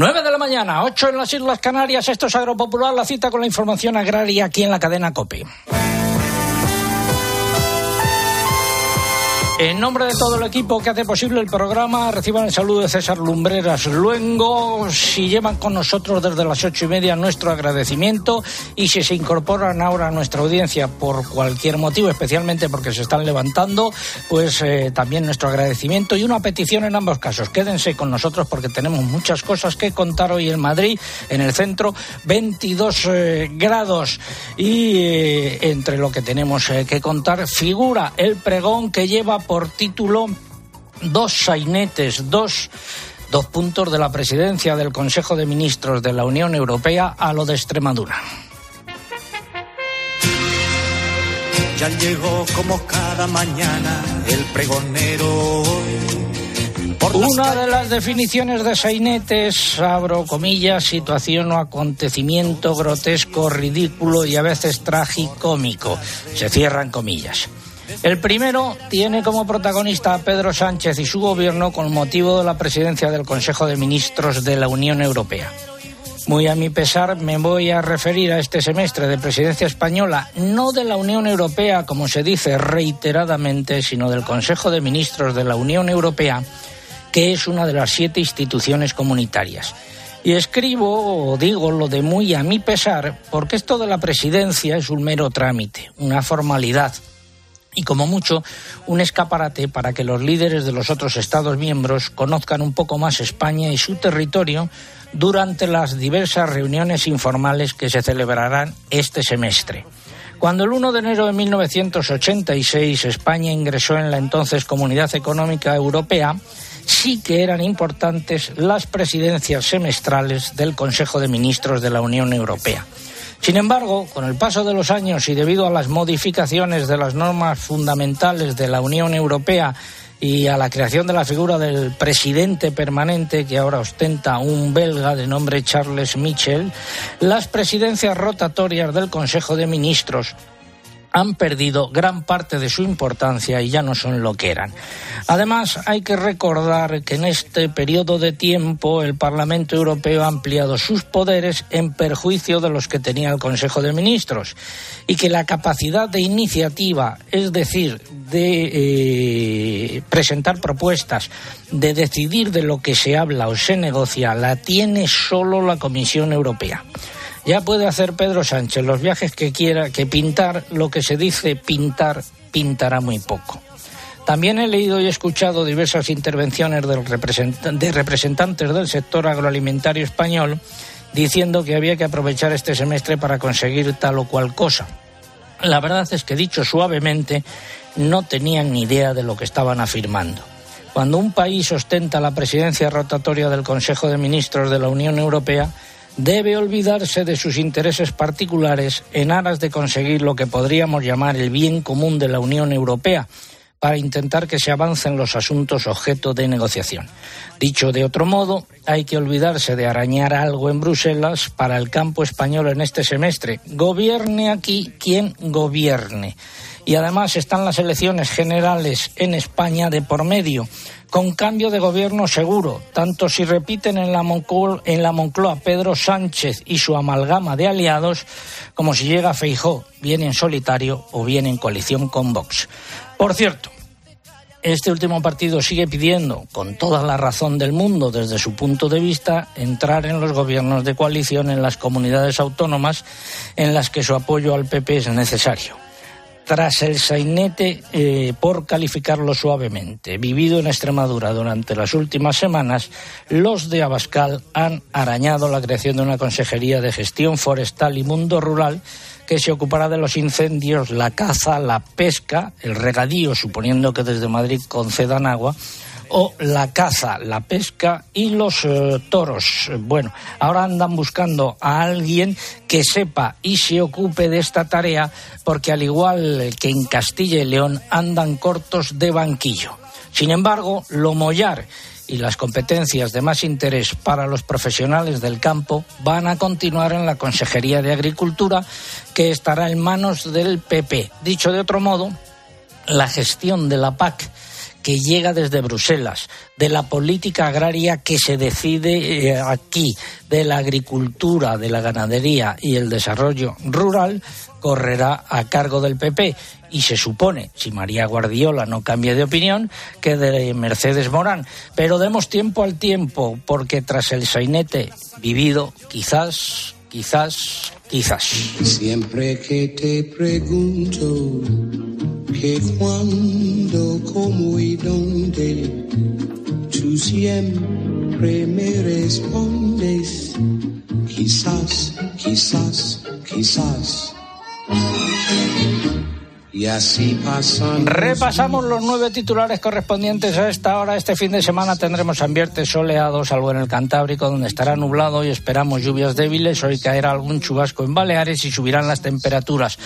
9 de la mañana, 8 en las Islas Canarias. Esto es Agropopular, la cita con la información agraria aquí en la cadena COPE. En nombre de todo el equipo que hace posible el programa, reciban el saludo de César Lumbreras Luengo. Si llevan con nosotros desde las ocho y media, nuestro agradecimiento. Y si se incorporan ahora a nuestra audiencia por cualquier motivo, especialmente porque se están levantando, pues eh, también nuestro agradecimiento y una petición en ambos casos. Quédense con nosotros porque tenemos muchas cosas que contar hoy en Madrid, en el centro, 22 eh, grados. Y eh, entre lo que tenemos que contar, figura el pregón que lleva por título dos sainetes, dos, dos puntos de la presidencia del Consejo de Ministros de la Unión Europea a lo de Extremadura. Ya llegó como cada mañana el pregonero. Una de las definiciones de sainetes, abro comillas, situación o acontecimiento grotesco, ridículo y a veces tragicómico. Se cierran comillas. El primero tiene como protagonista a Pedro Sánchez y su gobierno con motivo de la presidencia del Consejo de Ministros de la Unión Europea. Muy a mi pesar me voy a referir a este semestre de presidencia española, no de la Unión Europea, como se dice reiteradamente, sino del Consejo de Ministros de la Unión Europea, que es una de las siete instituciones comunitarias. Y escribo o digo lo de muy a mi pesar, porque esto de la presidencia es un mero trámite, una formalidad, y como mucho un escaparate para que los líderes de los otros Estados miembros conozcan un poco más España y su territorio durante las diversas reuniones informales que se celebrarán este semestre. Cuando el 1 de enero de 1986 España ingresó en la entonces Comunidad Económica Europea, sí que eran importantes las presidencias semestrales del Consejo de Ministros de la Unión Europea. Sin embargo, con el paso de los años y debido a las modificaciones de las normas fundamentales de la Unión Europea y a la creación de la figura del presidente permanente que ahora ostenta un belga de nombre Charles Michel, las presidencias rotatorias del Consejo de Ministros han perdido gran parte de su importancia y ya no son lo que eran. Además, hay que recordar que en este periodo de tiempo el Parlamento Europeo ha ampliado sus poderes en perjuicio de los que tenía el Consejo de Ministros y que la capacidad de iniciativa, es decir, de eh, presentar propuestas, de decidir de lo que se habla o se negocia, la tiene solo la Comisión Europea. Ya puede hacer Pedro Sánchez los viajes que quiera, que pintar lo que se dice pintar, pintará muy poco. También he leído y escuchado diversas intervenciones de representantes del sector agroalimentario español diciendo que había que aprovechar este semestre para conseguir tal o cual cosa. La verdad es que, dicho suavemente, no tenían ni idea de lo que estaban afirmando. Cuando un país ostenta la presidencia rotatoria del Consejo de Ministros de la Unión Europea, debe olvidarse de sus intereses particulares en aras de conseguir lo que podríamos llamar el bien común de la Unión Europea para intentar que se avancen los asuntos objeto de negociación. Dicho de otro modo, hay que olvidarse de arañar algo en Bruselas para el campo español en este semestre. Gobierne aquí quien gobierne. Y además están las elecciones generales en España de por medio con cambio de gobierno seguro, tanto si repiten en la, Moncloa, en la Moncloa Pedro Sánchez y su amalgama de aliados, como si llega Feijó, bien en solitario o bien en coalición con Vox. Por cierto, este último partido sigue pidiendo, con toda la razón del mundo desde su punto de vista, entrar en los gobiernos de coalición en las comunidades autónomas en las que su apoyo al PP es necesario tras el sainete, eh, por calificarlo suavemente, vivido en Extremadura durante las últimas semanas, los de Abascal han arañado la creación de una consejería de gestión forestal y mundo rural que se ocupará de los incendios, la caza, la pesca, el regadío, suponiendo que desde Madrid concedan agua, o la caza, la pesca y los eh, toros. Bueno, ahora andan buscando a alguien que sepa y se ocupe de esta tarea porque al igual que en Castilla y León andan cortos de banquillo. Sin embargo, lo mollar y las competencias de más interés para los profesionales del campo van a continuar en la Consejería de Agricultura, que estará en manos del PP. Dicho de otro modo, la gestión de la PAC que llega desde Bruselas, de la política agraria que se decide eh, aquí, de la agricultura, de la ganadería y el desarrollo rural, correrá a cargo del PP y se supone, si María Guardiola no cambia de opinión, que de Mercedes Morán. Pero demos tiempo al tiempo, porque tras el sainete vivido, quizás, quizás, quizás. Siempre que te pregunto que cuándo, cómo y dónde, tú siempre me respondes, quizás, quizás, quizás. Y así pasan. Repasamos los nueve titulares correspondientes a esta hora. Este fin de semana tendremos ambientes soleados, salvo en el Cantábrico, donde estará nublado y esperamos lluvias débiles. Hoy caerá algún chubasco en Baleares y subirán las temperaturas.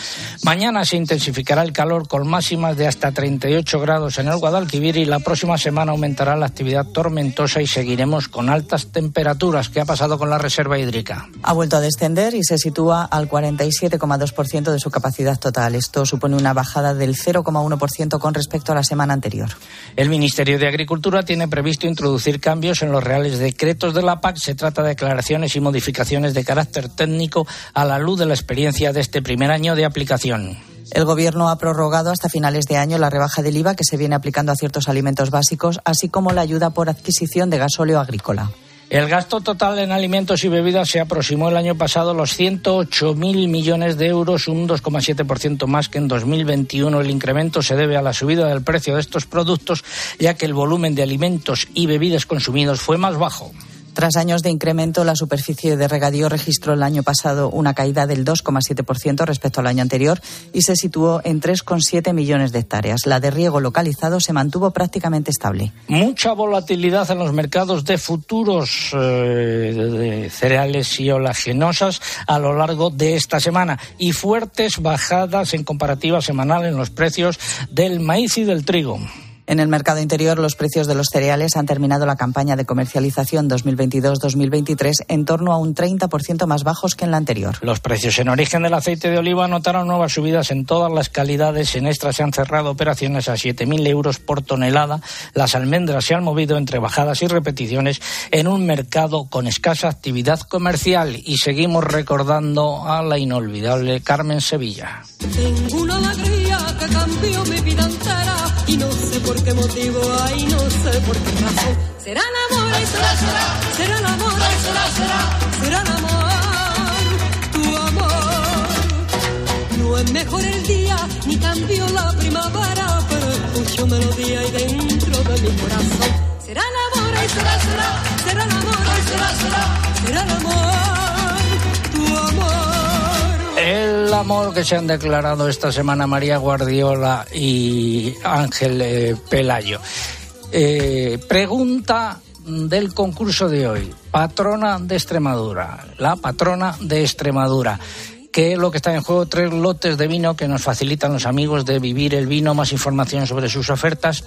Mañana se intensificará el calor con máximas de hasta 38 grados en el Guadalquivir y la próxima semana aumentará la actividad tormentosa y seguiremos con altas temperaturas. ¿Qué ha pasado con la reserva hídrica? Ha vuelto a descender y se sitúa al 47,2% de su capacidad total. Esto supone una bajada del 0,1% con respecto a la semana anterior. El Ministerio de Agricultura tiene previsto introducir cambios en los reales decretos de la PAC. Se trata de declaraciones y modificaciones de carácter técnico a la luz de la experiencia de este primer año de aplicación. El Gobierno ha prorrogado hasta finales de año la rebaja del IVA que se viene aplicando a ciertos alimentos básicos, así como la ayuda por adquisición de gasóleo agrícola. El gasto total en alimentos y bebidas se aproximó el año pasado a los 108.000 millones de euros, un 2,7% más que en 2021. El incremento se debe a la subida del precio de estos productos, ya que el volumen de alimentos y bebidas consumidos fue más bajo. Tras años de incremento, la superficie de regadío registró el año pasado una caída del 2,7% respecto al año anterior y se situó en 3,7 millones de hectáreas. La de riego localizado se mantuvo prácticamente estable. Mucha volatilidad en los mercados de futuros eh, de cereales y olaginosas a lo largo de esta semana y fuertes bajadas en comparativa semanal en los precios del maíz y del trigo. En el mercado interior, los precios de los cereales han terminado la campaña de comercialización 2022-2023 en torno a un 30% más bajos que en la anterior. Los precios en origen del aceite de oliva notaron nuevas subidas en todas las calidades. En extra se han cerrado operaciones a 7.000 euros por tonelada. Las almendras se han movido entre bajadas y repeticiones en un mercado con escasa actividad comercial. Y seguimos recordando a la inolvidable Carmen Sevilla. Tengo una que cambió mi vida entera y no sé por qué motivo, ay, no sé por qué razón. Será el amor, ay, será, será, será el amor, ay, será, será, será el amor, tu amor. No es mejor el día, ni cambió la primavera, pero escucho melodía y dentro de mi corazón. Será el amor, ay, será, será, será el amor, ay, será, será, será el amor, tu amor. El amor que se han declarado esta semana María Guardiola y Ángel eh, Pelayo. Eh, pregunta del concurso de hoy. Patrona de Extremadura. La patrona de Extremadura. ¿Qué es lo que está en juego? Tres lotes de vino que nos facilitan los amigos de Vivir el Vino. Más información sobre sus ofertas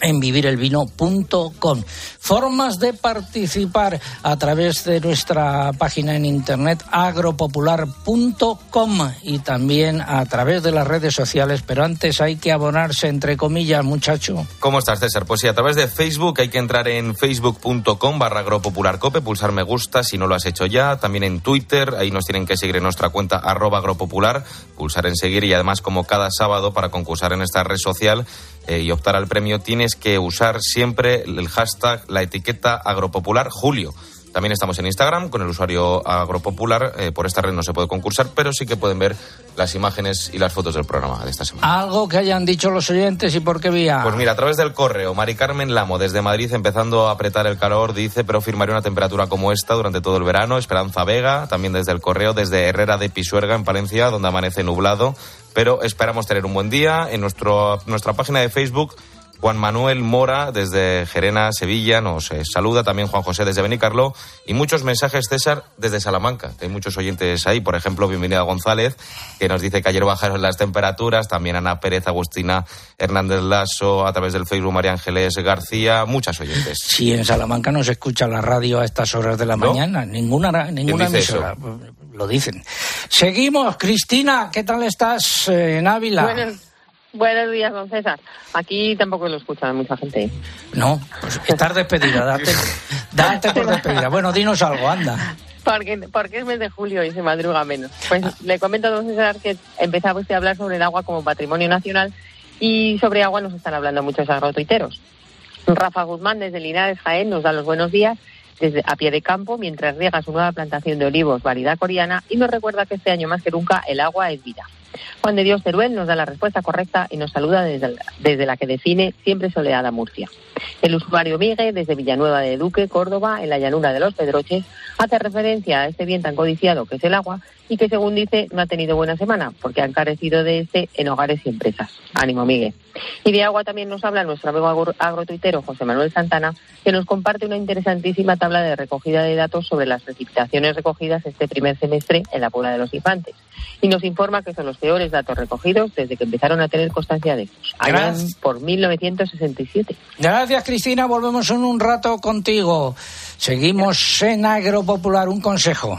en vivirelvino.com. Formas de participar a través de nuestra página en internet agropopular.com y también a través de las redes sociales, pero antes hay que abonarse entre comillas, muchacho. ¿Cómo estás, César? Pues sí, a través de Facebook hay que entrar en facebook.com barra agropopularcope, pulsar me gusta si no lo has hecho ya, también en Twitter, ahí nos tienen que seguir en nuestra cuenta arroba agropopular, pulsar en seguir y además como cada sábado para concursar en esta red social eh, y optar al premio tienes que usar siempre el hashtag, la etiqueta agropopular Julio. También estamos en Instagram con el usuario agropopular. Eh, por esta red no se puede concursar, pero sí que pueden ver las imágenes y las fotos del programa de esta semana. Algo que hayan dicho los oyentes y por qué vía. Pues mira, a través del correo, Mari Carmen Lamo, desde Madrid, empezando a apretar el calor, dice, pero firmaría una temperatura como esta durante todo el verano. Esperanza Vega, también desde el correo, desde Herrera de Pisuerga, en Palencia, donde amanece nublado. Pero esperamos tener un buen día. En nuestro, nuestra página de Facebook Juan Manuel Mora desde Gerena, Sevilla, nos eh, saluda también Juan José desde Benicarlo y muchos mensajes, César, desde Salamanca. Hay muchos oyentes ahí, por ejemplo, bienvenida González, que nos dice que ayer bajaron las temperaturas, también Ana Pérez, Agustina Hernández Lasso, a través del Facebook María Ángeles García, muchas oyentes. Sí, en Salamanca no se escucha la radio a estas horas de la ¿No? mañana, ninguna, ninguna emisora. Lo dicen. Seguimos, Cristina, ¿qué tal estás eh, en Ávila? Buenos, Buenos días, don César. Aquí tampoco lo escucha mucha gente. ¿eh? No, pues estar despedida, date, date por despedida. Bueno, dinos algo, anda. Porque, porque es mes de julio y se madruga menos. Pues le comento a don César que empezaba usted a hablar sobre el agua como patrimonio nacional y sobre agua nos están hablando muchos agrotuiteros. Rafa Guzmán desde Linares, Jaén, nos da los buenos días desde a pie de campo mientras riega su nueva plantación de olivos, variedad coreana, y nos recuerda que este año más que nunca el agua es vida. Juan de Dios Teruel nos da la respuesta correcta y nos saluda desde, desde la que define siempre soleada Murcia. El usuario Migue, desde Villanueva de Duque, Córdoba, en la llanura de los Pedroches, hace referencia a este bien tan codiciado que es el agua y que, según dice, no ha tenido buena semana porque han carecido de este en hogares y empresas. Ánimo, Migue. Y de agua también nos habla nuestro amigo agro- agrotuitero José Manuel Santana, que nos comparte una interesantísima tabla de recogida de datos sobre las precipitaciones recogidas este primer semestre en la Puebla de los Infantes. Y nos informa que son los peores datos recogidos desde que empezaron a tener constancia de ellos, Gracias. por 1967. Gracias, Cristina. Volvemos en un rato contigo. Seguimos en Agropopular. Un consejo.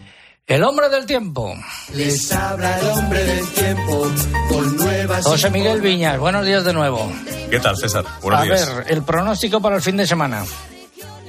El hombre del tiempo. Les habla el hombre del tiempo con nuevas. José Miguel Viñas. Buenos días de nuevo. ¿Qué tal, César? Buenos a días. ver, el pronóstico para el fin de semana.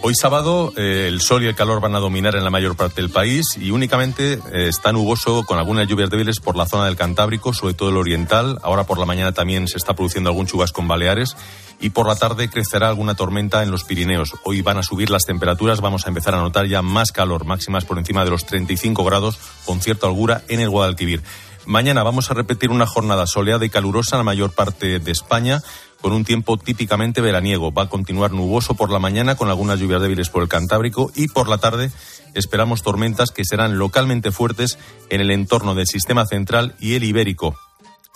Hoy sábado eh, el sol y el calor van a dominar en la mayor parte del país y únicamente eh, está nuboso con algunas lluvias débiles por la zona del Cantábrico, sobre todo el oriental. Ahora por la mañana también se está produciendo algún chubasco en Baleares y por la tarde crecerá alguna tormenta en los Pirineos. Hoy van a subir las temperaturas, vamos a empezar a notar ya más calor, máximas por encima de los 35 grados con cierta holgura en el Guadalquivir. Mañana vamos a repetir una jornada soleada y calurosa en la mayor parte de España con un tiempo típicamente veraniego. Va a continuar nuboso por la mañana con algunas lluvias débiles por el Cantábrico y por la tarde esperamos tormentas que serán localmente fuertes en el entorno del sistema central y el ibérico.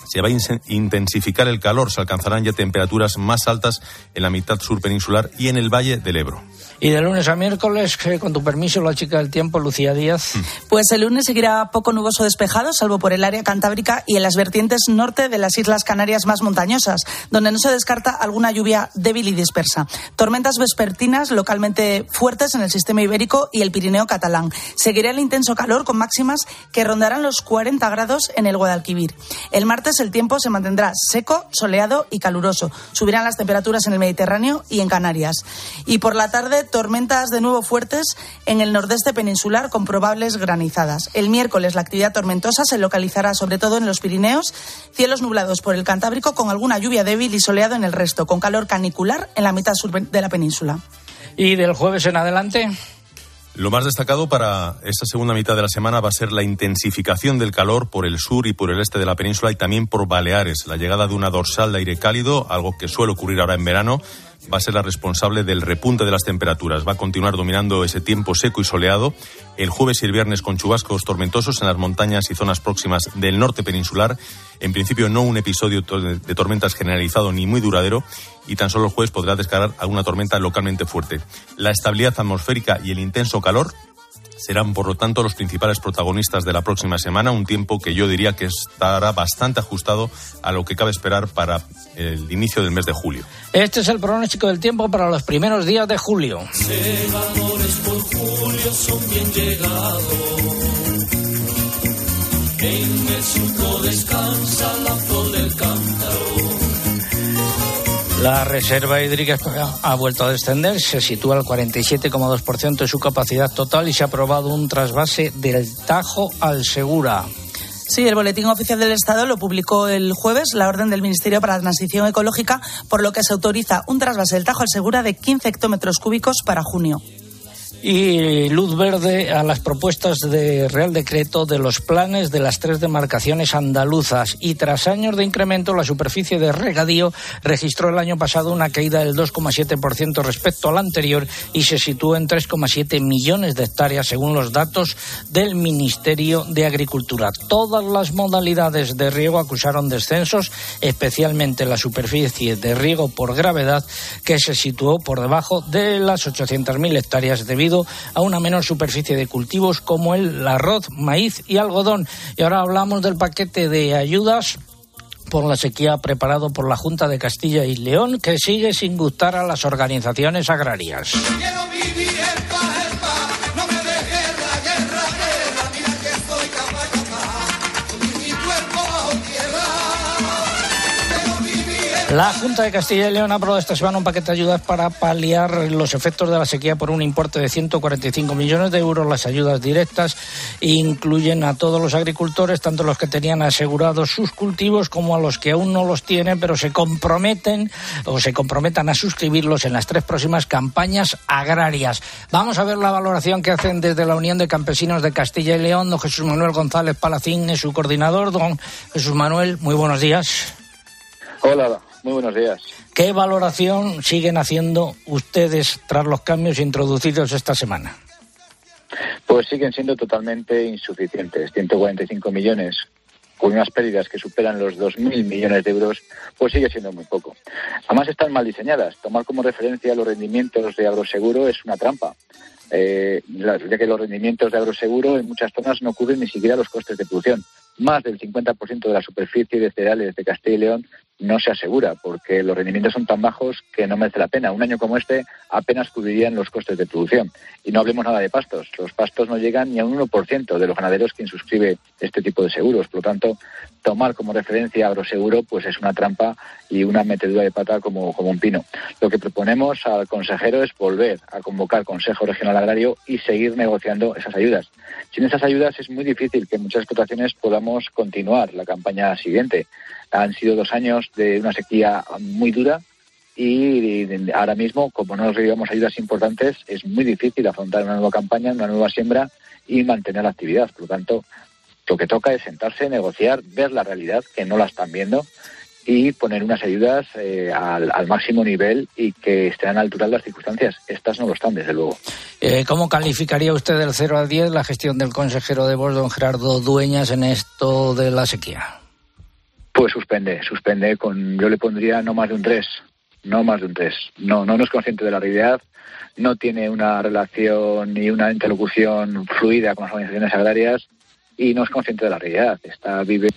Se va a intensificar el calor, se alcanzarán ya temperaturas más altas en la mitad sur peninsular y en el valle del Ebro. Y de lunes a miércoles, con tu permiso, la chica del tiempo, Lucía Díaz. Pues el lunes seguirá poco nuboso despejado, salvo por el área cantábrica y en las vertientes norte de las Islas Canarias más montañosas, donde no se descarta alguna lluvia débil y dispersa. Tormentas vespertinas localmente fuertes en el sistema ibérico y el Pirineo catalán. Seguirá el intenso calor con máximas que rondarán los 40 grados en el Guadalquivir. El martes el tiempo se mantendrá seco, soleado y caluroso. Subirán las temperaturas en el Mediterráneo y en Canarias. Y por la tarde tormentas de nuevo fuertes en el nordeste peninsular con probables granizadas. El miércoles la actividad tormentosa se localizará sobre todo en los Pirineos, cielos nublados por el Cantábrico con alguna lluvia débil y soleado en el resto, con calor canicular en la mitad sur de la península. Y del jueves en adelante. Lo más destacado para esta segunda mitad de la semana va a ser la intensificación del calor por el sur y por el este de la península y también por Baleares. La llegada de una dorsal de aire cálido, algo que suele ocurrir ahora en verano, va a ser la responsable del repunte de las temperaturas. Va a continuar dominando ese tiempo seco y soleado el jueves y el viernes con chubascos tormentosos en las montañas y zonas próximas del norte peninsular. En principio no un episodio de tormentas generalizado ni muy duradero y tan solo el jueves podrá descargar alguna tormenta localmente fuerte. La estabilidad atmosférica y el intenso calor serán, por lo tanto, los principales protagonistas de la próxima semana, un tiempo que yo diría que estará bastante ajustado a lo que cabe esperar para el inicio del mes de julio. Este es el pronóstico del tiempo para los primeros días de julio. Segadores por julio son bien llegados. En el surco descansa la flor del cántaro. La reserva hídrica ha vuelto a descender, se sitúa al 47,2% de su capacidad total y se ha aprobado un trasvase del Tajo al Segura. Sí, el Boletín Oficial del Estado lo publicó el jueves, la orden del Ministerio para la Transición Ecológica, por lo que se autoriza un trasvase del Tajo al Segura de 15 hectómetros cúbicos para junio. Y luz verde a las propuestas de Real Decreto de los planes de las tres demarcaciones andaluzas. Y tras años de incremento, la superficie de regadío registró el año pasado una caída del 2,7% respecto al anterior y se situó en 3,7 millones de hectáreas, según los datos del Ministerio de Agricultura. Todas las modalidades de riego acusaron descensos, especialmente la superficie de riego por gravedad, que se situó por debajo de las 800.000 hectáreas debido a una menor superficie de cultivos como el arroz, maíz y algodón. Y ahora hablamos del paquete de ayudas por la sequía preparado por la Junta de Castilla y León, que sigue sin gustar a las organizaciones agrarias. La Junta de Castilla y León ha aprobado esta semana un paquete de ayudas para paliar los efectos de la sequía por un importe de 145 millones de euros. Las ayudas directas incluyen a todos los agricultores, tanto los que tenían asegurados sus cultivos como a los que aún no los tienen, pero se comprometen o se comprometan a suscribirlos en las tres próximas campañas agrarias. Vamos a ver la valoración que hacen desde la Unión de Campesinos de Castilla y León, don Jesús Manuel González Palacín es su coordinador. Don Jesús Manuel, muy buenos días. Hola, muy buenos días. ¿Qué valoración siguen haciendo ustedes tras los cambios introducidos esta semana? Pues siguen siendo totalmente insuficientes. 145 millones con unas pérdidas que superan los 2.000 millones de euros, pues sigue siendo muy poco. Además están mal diseñadas. Tomar como referencia los rendimientos de agroseguro es una trampa. Eh, ya que los rendimientos de agroseguro en muchas zonas no cubren ni siquiera los costes de producción. Más del 50% de la superficie de cereales de Castilla y León no se asegura, porque los rendimientos son tan bajos que no merece la pena. Un año como este apenas cubrirían los costes de producción. Y no hablemos nada de pastos. Los pastos no llegan ni a un 1% de los ganaderos quien suscribe este tipo de seguros. Por lo tanto, tomar como referencia agroseguro pues es una trampa y una metedura de pata como, como un pino. Lo que proponemos al consejero es volver a convocar Consejo Regional Agrario y seguir negociando esas ayudas. Sin esas ayudas es muy difícil que muchas explotaciones podamos continuar la campaña siguiente. Han sido dos años de una sequía muy dura y ahora mismo, como no recibimos ayudas importantes, es muy difícil afrontar una nueva campaña, una nueva siembra y mantener la actividad. Por lo tanto, lo que toca es sentarse, negociar, ver la realidad, que no la están viendo, y poner unas ayudas eh, al, máximo nivel y que estén a la altura de las circunstancias. Estas no lo están, desde luego. Eh, ¿Cómo calificaría usted del 0 al 10 la gestión del consejero de voz, don Gerardo Dueñas, en esto de la sequía? Pues suspende, suspende con, yo le pondría no más de un 3, no más de un 3. No, no, no es consciente de la realidad, no tiene una relación ni una interlocución fluida con las organizaciones agrarias y no es consciente de la realidad. Está vive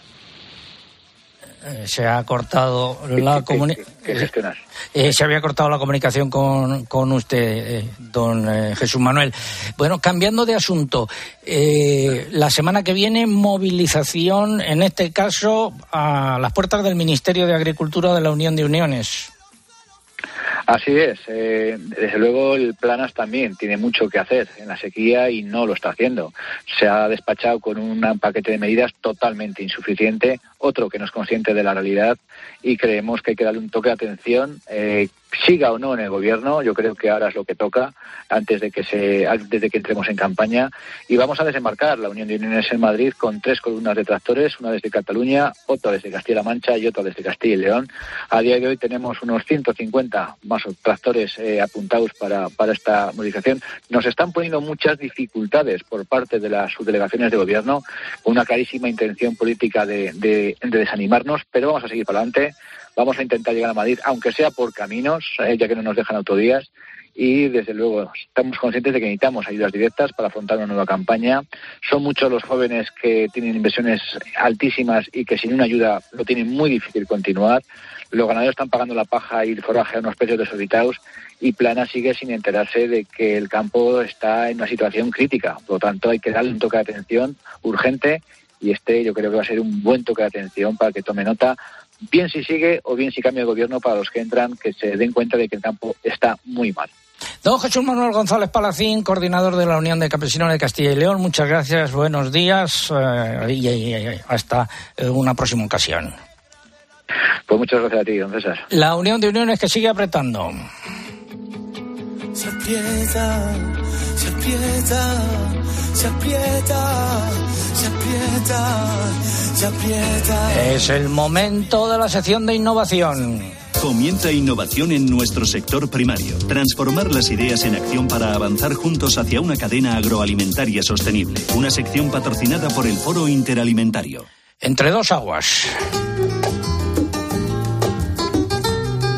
se ha cortado la comunicación. Eh, se había cortado la comunicación con, con usted, eh, don Jesús Manuel. Bueno, cambiando de asunto, la semana que viene movilización, en este caso, a las puertas del Ministerio de Agricultura de la Unión de Uniones. Así es. Eh, desde luego el Planas también tiene mucho que hacer en la sequía y no lo está haciendo. Se ha despachado con un paquete de medidas totalmente insuficiente, otro que no es consciente de la realidad y creemos que hay que darle un toque de atención. Eh, siga o no en el gobierno, yo creo que ahora es lo que toca antes de que se antes de que entremos en campaña y vamos a desembarcar la Unión de Uniones en Madrid con tres columnas de tractores, una desde Cataluña, otra desde Castilla-La Mancha y otra desde Castilla y León. A día de hoy tenemos unos 150 más tractores eh, apuntados para, para esta movilización. Nos están poniendo muchas dificultades por parte de las subdelegaciones de gobierno, con una clarísima intención política de, de, de desanimarnos, pero vamos a seguir para Vamos a intentar llegar a Madrid, aunque sea por caminos, eh, ya que no nos dejan autodías. Y desde luego estamos conscientes de que necesitamos ayudas directas para afrontar una nueva campaña. Son muchos los jóvenes que tienen inversiones altísimas y que sin una ayuda lo tienen muy difícil continuar. Los ganaderos están pagando la paja y el forraje a unos precios desorbitados y Plana sigue sin enterarse de que el campo está en una situación crítica. Por lo tanto, hay que darle un toque de atención urgente y este yo creo que va a ser un buen toque de atención para que tome nota bien si sigue o bien si cambia el gobierno para los que entran, que se den cuenta de que el campo está muy mal. Don Jesús Manuel González Palacín, coordinador de la Unión de Campesinos de Castilla y León, muchas gracias, buenos días eh, y, hasta eh, una próxima ocasión. Pues muchas gracias a ti, don César. La Unión de Uniones que sigue apretando. se aprieta, se aprieta, se aprieta, se aprieta, se aprieta. Es el momento de la sección de innovación. Comienza innovación en nuestro sector primario. Transformar las ideas en acción para avanzar juntos hacia una cadena agroalimentaria sostenible. Una sección patrocinada por el Foro Interalimentario. Entre dos aguas.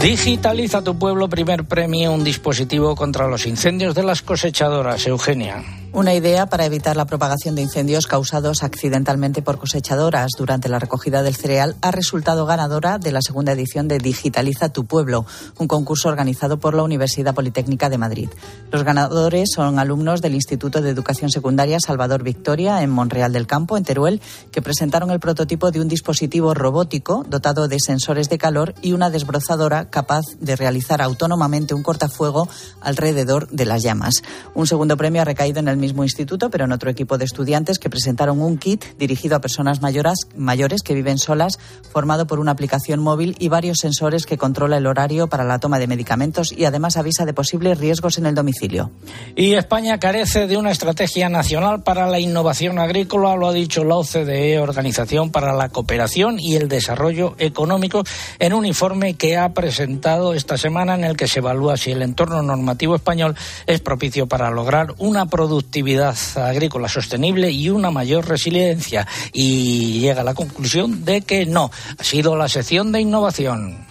Digitaliza tu pueblo, primer premio, un dispositivo contra los incendios de las cosechadoras. Eugenia. Una idea para evitar la propagación de incendios causados accidentalmente por cosechadoras durante la recogida del cereal ha resultado ganadora de la segunda edición de Digitaliza tu pueblo, un concurso organizado por la Universidad Politécnica de Madrid. Los ganadores son alumnos del Instituto de Educación Secundaria Salvador Victoria en Monreal del Campo, en Teruel, que presentaron el prototipo de un dispositivo robótico dotado de sensores de calor y una desbrozadora capaz de realizar autónomamente un cortafuego alrededor de las llamas. Un segundo premio ha recaído en el mismo instituto, pero en otro equipo de estudiantes que presentaron un kit dirigido a personas mayoras, mayores que viven solas, formado por una aplicación móvil y varios sensores que controla el horario para la toma de medicamentos y además avisa de posibles riesgos en el domicilio. Y España carece de una estrategia nacional para la innovación agrícola, lo ha dicho la OCDE, Organización para la Cooperación y el Desarrollo Económico, en un informe que ha presentado esta semana en el que se evalúa si el entorno normativo español es propicio para lograr una productividad agrícola sostenible y una mayor resiliencia. Y llega a la conclusión de que no. Ha sido la sección de innovación.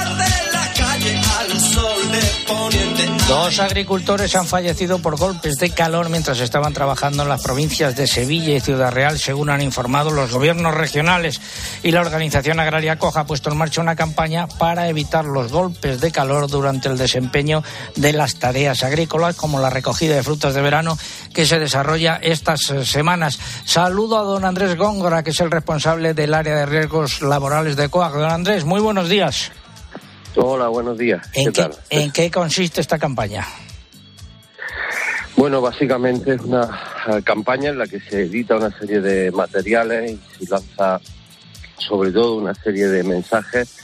Dos agricultores han fallecido por golpes de calor mientras estaban trabajando en las provincias de Sevilla y Ciudad Real, según han informado los gobiernos regionales. Y la organización agraria Coja ha puesto en marcha una campaña para evitar los golpes de calor durante el desempeño de las tareas agrícolas, como la recogida de frutas de verano que se desarrolla estas eh, semanas. Saludo a don Andrés Góngora, que es el responsable del área de riesgos laborales de COAG. Don Andrés, muy buenos días. Hola, buenos días. ¿En qué, ¿En qué consiste esta campaña? Bueno, básicamente es una campaña en la que se edita una serie de materiales y se lanza sobre todo una serie de mensajes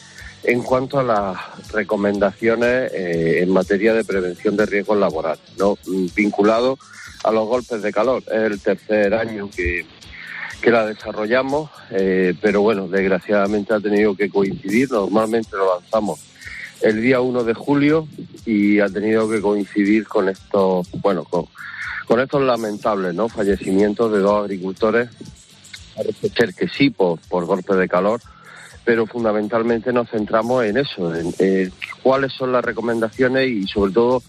en cuanto a las recomendaciones eh, en materia de prevención de riesgos laborales, ¿no? vinculado a los golpes de calor. Es el tercer año que, que la desarrollamos, eh, pero bueno, desgraciadamente ha tenido que coincidir. Normalmente lo lanzamos el día 1 de julio y ha tenido que coincidir con estos, bueno, con, estos lamentables ¿no? fallecimientos de dos agricultores. Parece ser que sí por, por golpe de calor, pero fundamentalmente nos centramos en eso, en, cuáles son las recomendaciones y sobre todo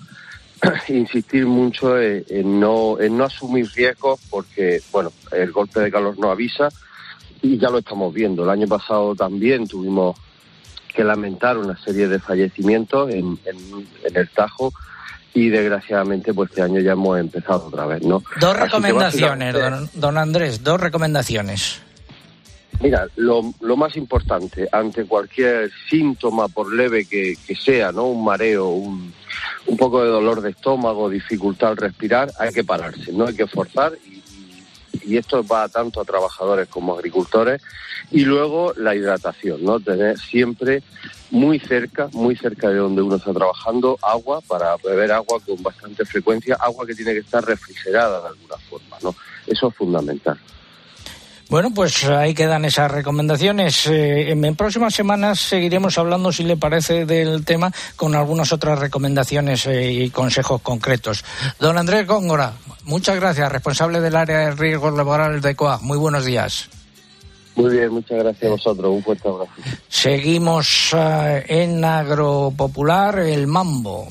insistir mucho en, no, en no asumir riesgos porque, bueno, el golpe de calor no avisa y ya lo estamos viendo. El año pasado también tuvimos que lamentar una serie de fallecimientos en, en, en el Tajo y desgraciadamente pues este año ya hemos empezado otra vez, ¿no? Dos recomendaciones, básicamente- don, don Andrés, dos recomendaciones. Mira, lo, lo más importante ante cualquier síntoma, por leve que, que sea, ¿no? Un mareo, un, un poco de dolor de estómago, dificultad al respirar, hay que pararse, no hay que forzar y, y esto va tanto a trabajadores como a agricultores. Y luego la hidratación, ¿no? Tener siempre muy cerca, muy cerca de donde uno está trabajando, agua para beber agua con bastante frecuencia, agua que tiene que estar refrigerada de alguna forma, ¿no? Eso es fundamental. Bueno, pues ahí quedan esas recomendaciones. Eh, en, próximas semanas seguiremos hablando, si le parece, del tema con algunas otras recomendaciones eh, y consejos concretos. Don Andrés Góngora, muchas gracias, responsable del área de riesgos laborales de COAG. Muy buenos días. Muy bien, muchas gracias a vosotros. Un fuerte abrazo. Seguimos eh, en Agropopular, el mambo.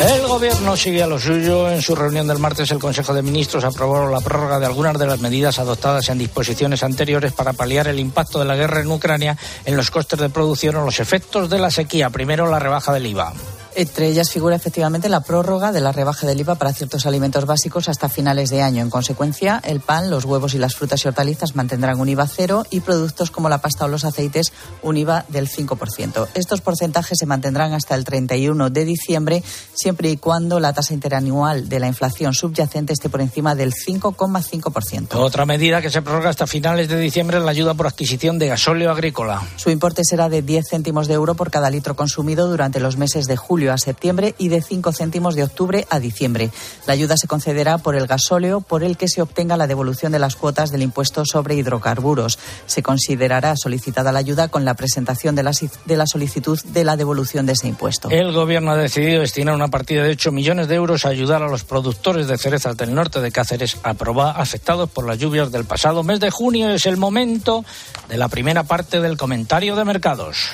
El gobierno sigue a lo suyo. En su reunión del martes, el Consejo de Ministros aprobó la prórroga de algunas de las medidas adoptadas en disposiciones anteriores para paliar el impacto de la guerra en Ucrania en los costes de producción o los efectos de la sequía. Primero, la rebaja del IVA. Entre ellas figura efectivamente la prórroga de la rebaja del IVA para ciertos alimentos básicos hasta finales de año. En consecuencia, el pan, los huevos y las frutas y hortalizas mantendrán un IVA cero y productos como la pasta o los aceites un IVA del 5%. Estos porcentajes se mantendrán hasta el 31 de diciembre, siempre y cuando la tasa interanual de la inflación subyacente esté por encima del 5,5%. Otra medida que se prorroga hasta finales de diciembre es la ayuda por adquisición de gasóleo agrícola. Su importe será de 10 céntimos de euro por cada litro consumido durante los meses de julio a septiembre y de 5 céntimos de octubre a diciembre. La ayuda se concederá por el gasóleo por el que se obtenga la devolución de las cuotas del impuesto sobre hidrocarburos. Se considerará solicitada la ayuda con la presentación de la, de la solicitud de la devolución de ese impuesto. El gobierno ha decidido destinar una partida de 8 millones de euros a ayudar a los productores de cerezas del norte de Cáceres a probar afectados por las lluvias del pasado mes de junio. Es el momento de la primera parte del comentario de mercados.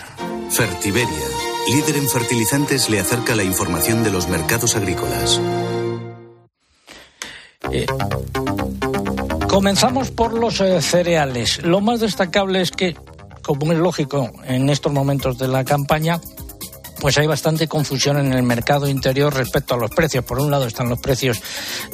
Fertiberia, líder en fertilizantes, le acerca la información de los mercados agrícolas. Eh, comenzamos por los eh, cereales. Lo más destacable es que, como es lógico en estos momentos de la campaña, pues hay bastante confusión en el mercado interior respecto a los precios. Por un lado están los precios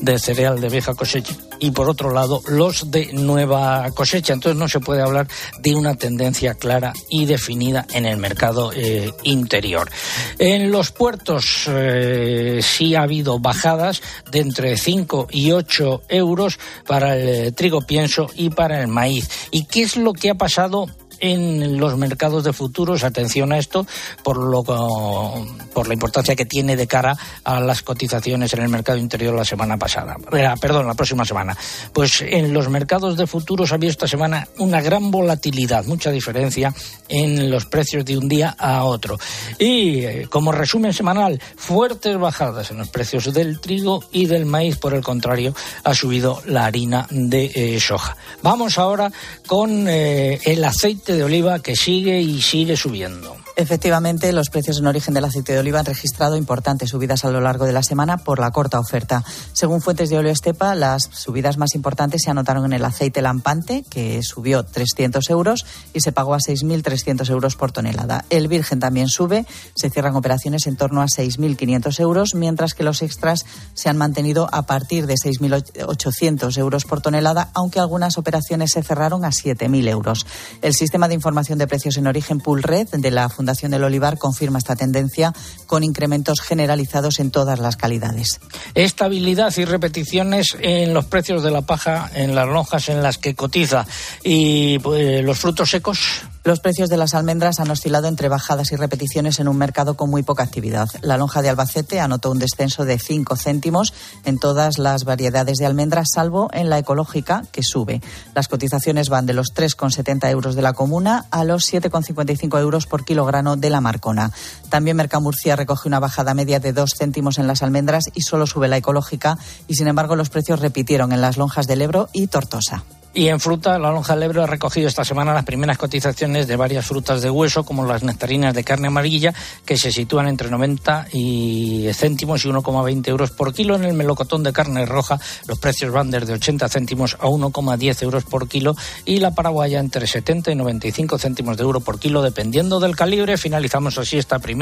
de cereal de vieja cosecha y por otro lado los de nueva cosecha. Entonces no se puede hablar de una tendencia clara y definida en el mercado eh, interior. En los puertos eh, sí ha habido bajadas de entre 5 y 8 euros para el eh, trigo pienso y para el maíz. ¿Y qué es lo que ha pasado en los mercados de futuros. Atención a esto por, lo, por la importancia que tiene de cara a las cotizaciones en el mercado interior la semana pasada. Eh, perdón, la próxima semana. Pues en los mercados de futuros ha habido esta semana una gran volatilidad, mucha diferencia en los precios de un día a otro. Y eh, como resumen semanal, fuertes bajadas en los precios del trigo y del maíz. Por el contrario, ha subido la harina de eh, soja. Vamos ahora con el aceite de oliva que sigue y sigue subiendo. Efectivamente, los precios en origen del aceite de oliva han registrado importantes subidas a lo largo de la semana por la corta oferta. Según fuentes de Oleo Estepa, las subidas más importantes se anotaron en el aceite lampante, que subió 300 euros y se pagó a 6.300 euros por tonelada. El virgen también sube, se cierran operaciones en torno a 6.500 euros, mientras que los extras se han mantenido a partir de 6.800 euros por tonelada, aunque algunas operaciones se cerraron a 7.000 euros. El sistema de información de precios en origen Red de la Fundación del Olivar confirma esta tendencia con incrementos generalizados en todas las calidades. Estabilidad y repeticiones en los precios de la paja en las lonjas en las que cotiza y pues, los frutos secos. Los precios de las almendras han oscilado entre bajadas y repeticiones en un mercado con muy poca actividad. La lonja de Albacete anotó un descenso de 5 céntimos en todas las variedades de almendras, salvo en la ecológica, que sube. Las cotizaciones van de los 3,70 euros de la comuna a los 7,55 euros por kilogramo de la Marcona. También Mercamurcia recoge una bajada media de 2 céntimos en las almendras y solo sube la ecológica, y sin embargo los precios repitieron en las lonjas del Ebro y Tortosa. Y en fruta, la lonja del Ebro ha recogido esta semana las primeras cotizaciones de varias frutas de hueso, como las nectarinas de carne amarilla, que se sitúan entre 90 y céntimos y 1,20 euros por kilo. En el melocotón de carne roja, los precios van desde 80 céntimos a 1,10 euros por kilo y la paraguaya entre 70 y 95 céntimos de euro por kilo, dependiendo del calibre. Finalizamos así esta primera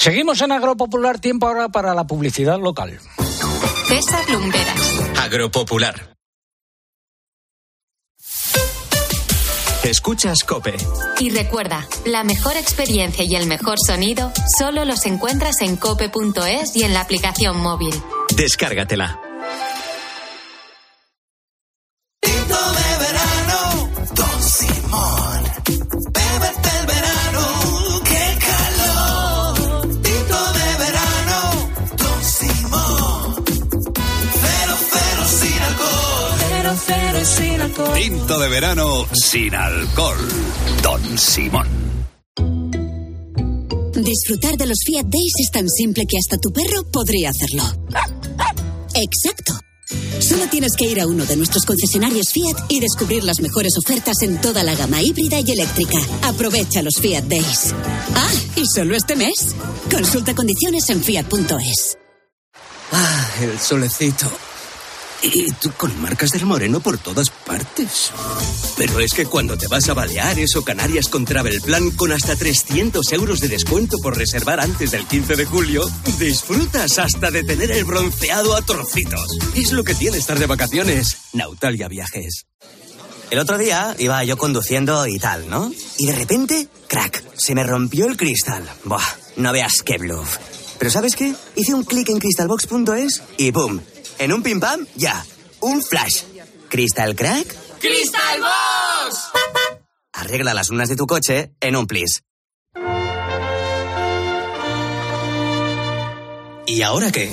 Seguimos en Agropopular, tiempo ahora para la publicidad local. César Lumberas. Agropopular. Escuchas Cope. Y recuerda, la mejor experiencia y el mejor sonido solo los encuentras en cope.es y en la aplicación móvil. Descárgatela. De verano sin alcohol. Don Simón. Disfrutar de los Fiat Days es tan simple que hasta tu perro podría hacerlo. Exacto. Solo tienes que ir a uno de nuestros concesionarios Fiat y descubrir las mejores ofertas en toda la gama híbrida y eléctrica. Aprovecha los Fiat Days. Ah, y solo este mes. Consulta condiciones en fiat.es. Ah, el solecito. Y tú con marcas del moreno por todas partes. Pero es que cuando te vas a Baleares o Canarias con Travel Plan con hasta 300 euros de descuento por reservar antes del 15 de julio, disfrutas hasta de tener el bronceado a trocitos. Es lo que tiene estar de vacaciones. Nautalia Viajes. El otro día iba yo conduciendo y tal, ¿no? Y de repente, crack, se me rompió el cristal. Buah, no veas qué bluff. Pero ¿sabes qué? Hice un clic en crystalbox.es y ¡boom! En un pim pam, ya. Un flash. ¿Crystal crack? ¡Crystal Box! Arregla las lunas de tu coche en un plis. ¿Y ahora qué?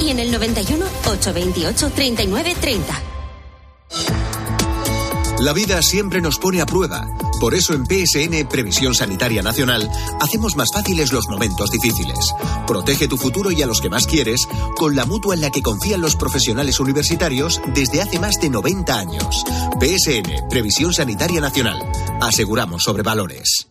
y en el 91 828 39 30. La vida siempre nos pone a prueba. Por eso en PSN Previsión Sanitaria Nacional hacemos más fáciles los momentos difíciles. Protege tu futuro y a los que más quieres con la mutua en la que confían los profesionales universitarios desde hace más de 90 años. PSN Previsión Sanitaria Nacional. Aseguramos sobre valores.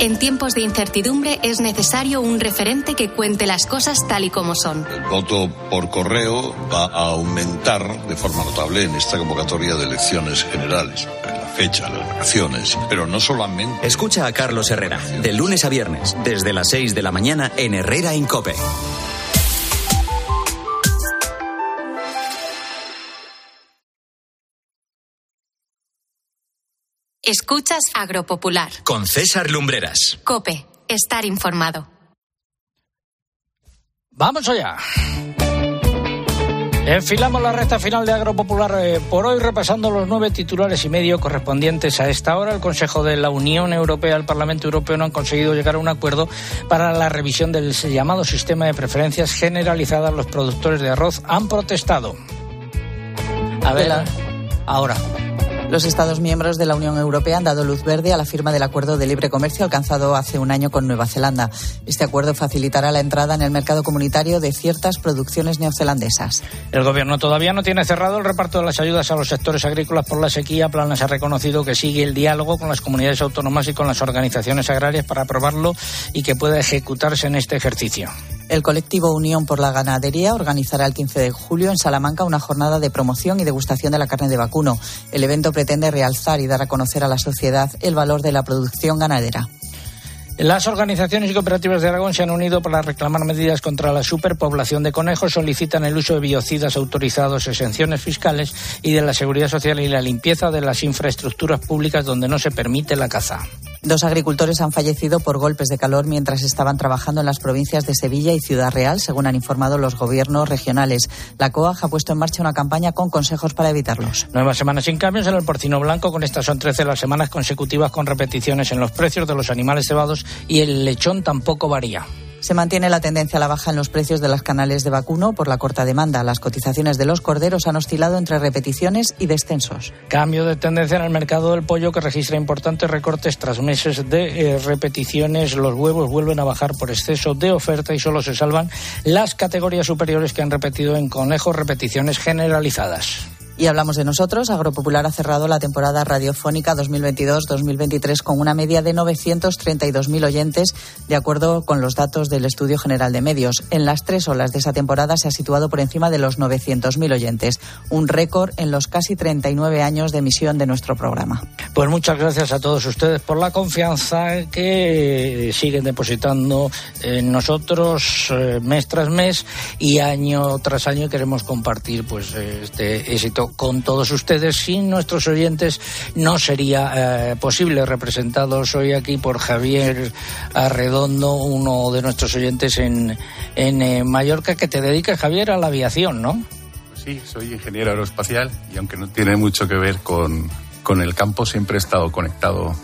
En tiempos de incertidumbre es necesario un referente que cuente las cosas tal y como son. El voto por correo va a aumentar de forma notable en esta convocatoria de elecciones generales. En la fecha, las vacaciones, pero no solamente. Escucha a Carlos Herrera, de lunes a viernes, desde las 6 de la mañana en Herrera Incope. Escuchas Agropopular. Con César Lumbreras. Cope, estar informado. Vamos allá. Enfilamos la recta final de Agropopular eh, por hoy repasando los nueve titulares y medio correspondientes a esta hora. El Consejo de la Unión Europea y el Parlamento Europeo no han conseguido llegar a un acuerdo para la revisión del llamado sistema de preferencias generalizadas. Los productores de arroz han protestado. A ver, ahora. Los Estados miembros de la Unión Europea han dado luz verde a la firma del acuerdo de libre comercio alcanzado hace un año con Nueva Zelanda. Este acuerdo facilitará la entrada en el mercado comunitario de ciertas producciones neozelandesas. El gobierno todavía no tiene cerrado el reparto de las ayudas a los sectores agrícolas por la sequía. Planas ha reconocido que sigue el diálogo con las comunidades autónomas y con las organizaciones agrarias para aprobarlo y que pueda ejecutarse en este ejercicio. El colectivo Unión por la Ganadería organizará el 15 de julio en Salamanca una jornada de promoción y degustación de la carne de vacuno. El evento pretende realzar y dar a conocer a la sociedad el valor de la producción ganadera. Las organizaciones y cooperativas de Aragón se han unido para reclamar medidas contra la superpoblación de conejos, solicitan el uso de biocidas autorizados, exenciones fiscales y de la seguridad social y la limpieza de las infraestructuras públicas donde no se permite la caza. Dos agricultores han fallecido por golpes de calor mientras estaban trabajando en las provincias de Sevilla y Ciudad Real, según han informado los gobiernos regionales. La COAG ha puesto en marcha una campaña con consejos para evitarlos. Nuevas semanas sin cambios en el porcino blanco, con estas son 13 las semanas consecutivas con repeticiones en los precios de los animales cebados y el lechón tampoco varía. Se mantiene la tendencia a la baja en los precios de las canales de vacuno por la corta demanda. Las cotizaciones de los corderos han oscilado entre repeticiones y descensos. Cambio de tendencia en el mercado del pollo que registra importantes recortes tras meses de eh, repeticiones. Los huevos vuelven a bajar por exceso de oferta y solo se salvan las categorías superiores que han repetido en conejos repeticiones generalizadas. Y hablamos de nosotros. Agropopular ha cerrado la temporada radiofónica 2022-2023 con una media de 932.000 oyentes, de acuerdo con los datos del Estudio General de Medios. En las tres olas de esa temporada se ha situado por encima de los 900.000 oyentes, un récord en los casi 39 años de emisión de nuestro programa. Pues muchas gracias a todos ustedes por la confianza que siguen depositando en nosotros eh, mes tras mes y año tras año queremos compartir pues este éxito con todos ustedes. Sin nuestros oyentes no sería eh, posible, representados hoy aquí por Javier Arredondo, uno de nuestros oyentes en, en eh, Mallorca, que te dedica, Javier, a la aviación, ¿no? Sí, soy ingeniero aeroespacial y aunque no tiene mucho que ver con, con el campo, siempre he estado conectado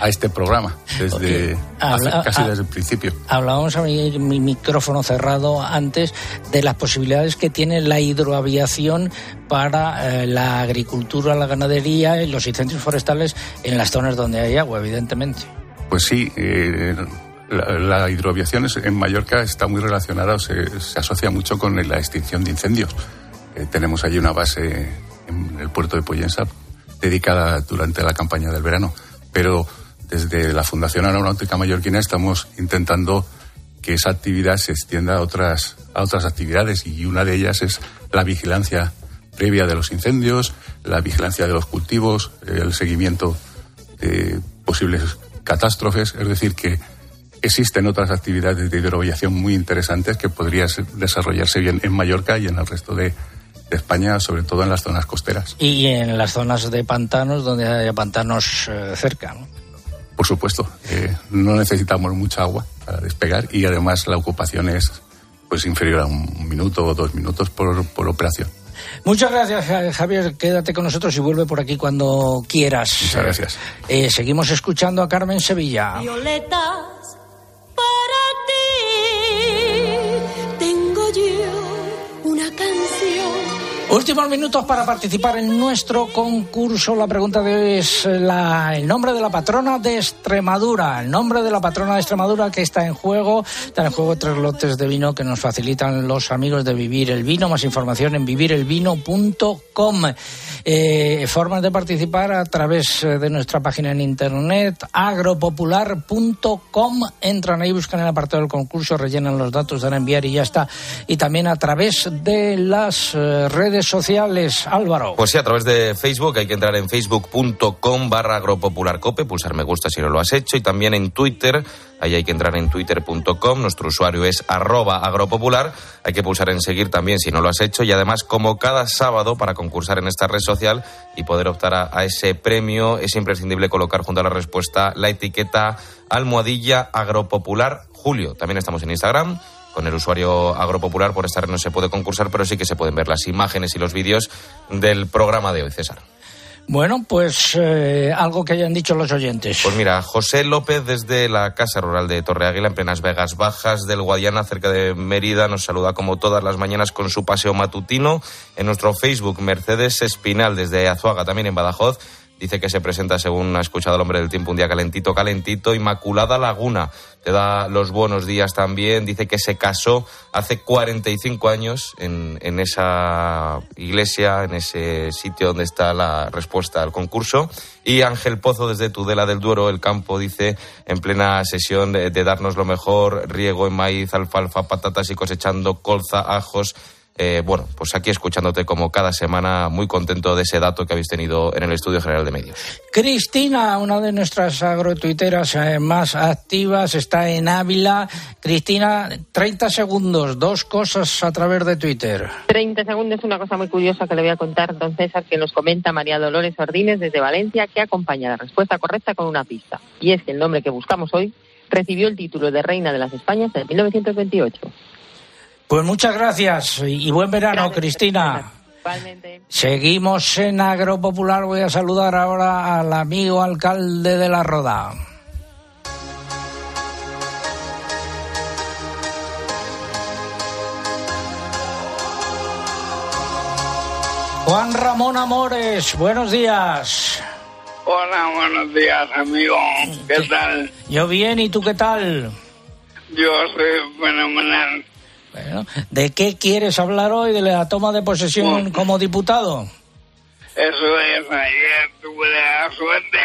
a este programa desde casi desde el principio. Hablábamos a mi, mi, micrófono cerrado antes de las posibilidades que tiene la hidroaviación para eh, la agricultura, la ganadería y los incendios forestales en las zonas donde hay agua, evidentemente. Pues sí, eh, la, la, hidroaviación es, en Mallorca está muy relacionada, se, se, asocia mucho con la extinción de incendios. Eh, tenemos allí una base en el puerto de Poyensa dedicada durante la campaña del verano, pero desde la Fundación Aeronáutica Mallorquina estamos intentando que esa actividad se extienda a otras, a otras actividades y una de ellas es la vigilancia previa de los incendios, la vigilancia de los cultivos, el seguimiento de posibles catástrofes, es decir, que existen otras actividades de hidroaviación muy interesantes que podrían desarrollarse bien en Mallorca y en el resto de, de España, sobre todo en las zonas costeras. Y en las zonas de pantanos, donde haya pantanos eh, cerca. ¿no? Por supuesto, eh, no necesitamos mucha agua para despegar y además la ocupación es pues inferior a un minuto o dos minutos por, por operación. Muchas gracias, Javier. Quédate con nosotros y vuelve por aquí cuando quieras. Muchas gracias. Eh, seguimos escuchando a Carmen Sevilla. Violetas para Últimos minutos para participar en nuestro concurso. La pregunta de hoy es la, el nombre de la patrona de Extremadura. El nombre de la patrona de Extremadura que está en juego. Están en juego tres lotes de vino que nos facilitan los amigos de Vivir el Vino. Más información en vivirelvino.com. Eh, formas de participar a través de nuestra página en internet agropopular.com. Entran ahí, buscan el apartado del concurso, rellenan los datos, dan a enviar y ya está. Y también a través de las eh, redes sociales, Álvaro. Pues sí, a través de Facebook hay que entrar en facebook.com barra agropopularcope, pulsar me gusta si no lo has hecho, y también en Twitter, ahí hay que entrar en twitter.com, nuestro usuario es arroba agropopular, hay que pulsar en seguir también si no lo has hecho, y además como cada sábado para concursar en esta red social y poder optar a, a ese premio, es imprescindible colocar junto a la respuesta la etiqueta almohadilla agropopular Julio. También estamos en Instagram con el usuario agropopular. Por esta red no se puede concursar, pero sí que se pueden ver las imágenes y los vídeos del programa de hoy, César. Bueno, pues eh, algo que hayan dicho los oyentes. Pues mira, José López desde la Casa Rural de Torre Águila, en plenas Vegas Bajas del Guadiana, cerca de Mérida, nos saluda como todas las mañanas con su paseo matutino. En nuestro Facebook, Mercedes Espinal desde Azuaga, también en Badajoz, dice que se presenta, según ha escuchado el hombre del tiempo, un día calentito, calentito. Inmaculada Laguna te da los buenos días también. Dice que se casó hace 45 años en, en esa iglesia, en ese sitio donde está la respuesta al concurso. Y Ángel Pozo desde Tudela del Duero, el campo, dice en plena sesión de, de darnos lo mejor, riego en maíz, alfalfa, patatas y cosechando colza, ajos. Eh, bueno, pues aquí escuchándote como cada semana, muy contento de ese dato que habéis tenido en el Estudio General de Medios. Cristina, una de nuestras agrotuiteras eh, más activas, está en Ávila. Cristina, 30 segundos, dos cosas a través de Twitter. 30 segundos, una cosa muy curiosa que le voy a contar, don César, que nos comenta María Dolores Ordines desde Valencia, que acompaña la respuesta correcta con una pista. Y es que el nombre que buscamos hoy recibió el título de Reina de las Españas en 1928. Pues muchas gracias y buen verano, gracias, Cristina. Igualmente. Seguimos en Agropopular. Voy a saludar ahora al amigo alcalde de La Roda. Juan Ramón Amores, buenos días. Hola, buenos días, amigo. ¿Qué tal? Yo bien, ¿y tú qué tal? Yo soy fenomenal. Bueno, ¿de qué quieres hablar hoy? ¿De la toma de posesión como diputado? Eso es, ayer tuve la suerte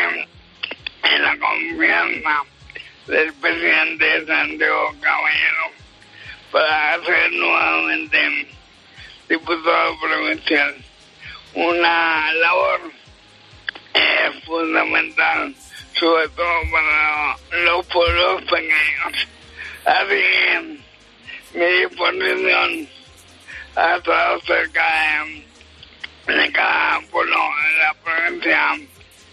en la confianza del presidente Santiago Caballero para ser nuevamente diputado provincial. Una labor eh, fundamental, sobre todo para los pueblos pequeños. Así mi disposición ha estado cerca de de cada pueblo en la provincia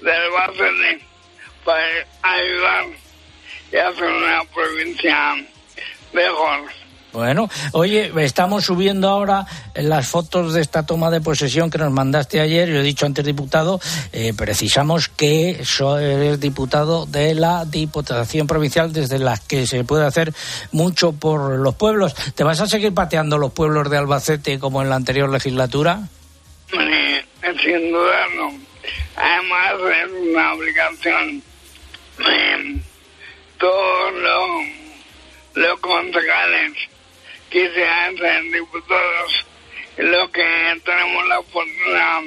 del Albacete para ayudar y hacer una provincia mejor. Bueno, oye, estamos subiendo ahora las fotos de esta toma de posesión que nos mandaste ayer. Yo he dicho antes, diputado, eh, precisamos que soy diputado de la Diputación Provincial desde la que se puede hacer mucho por los pueblos. ¿Te vas a seguir pateando los pueblos de Albacete como en la anterior legislatura? Eh, sin duda no. Además es una obligación. Eh, todos los, los que se hacen diputados, lo que tenemos la fortuna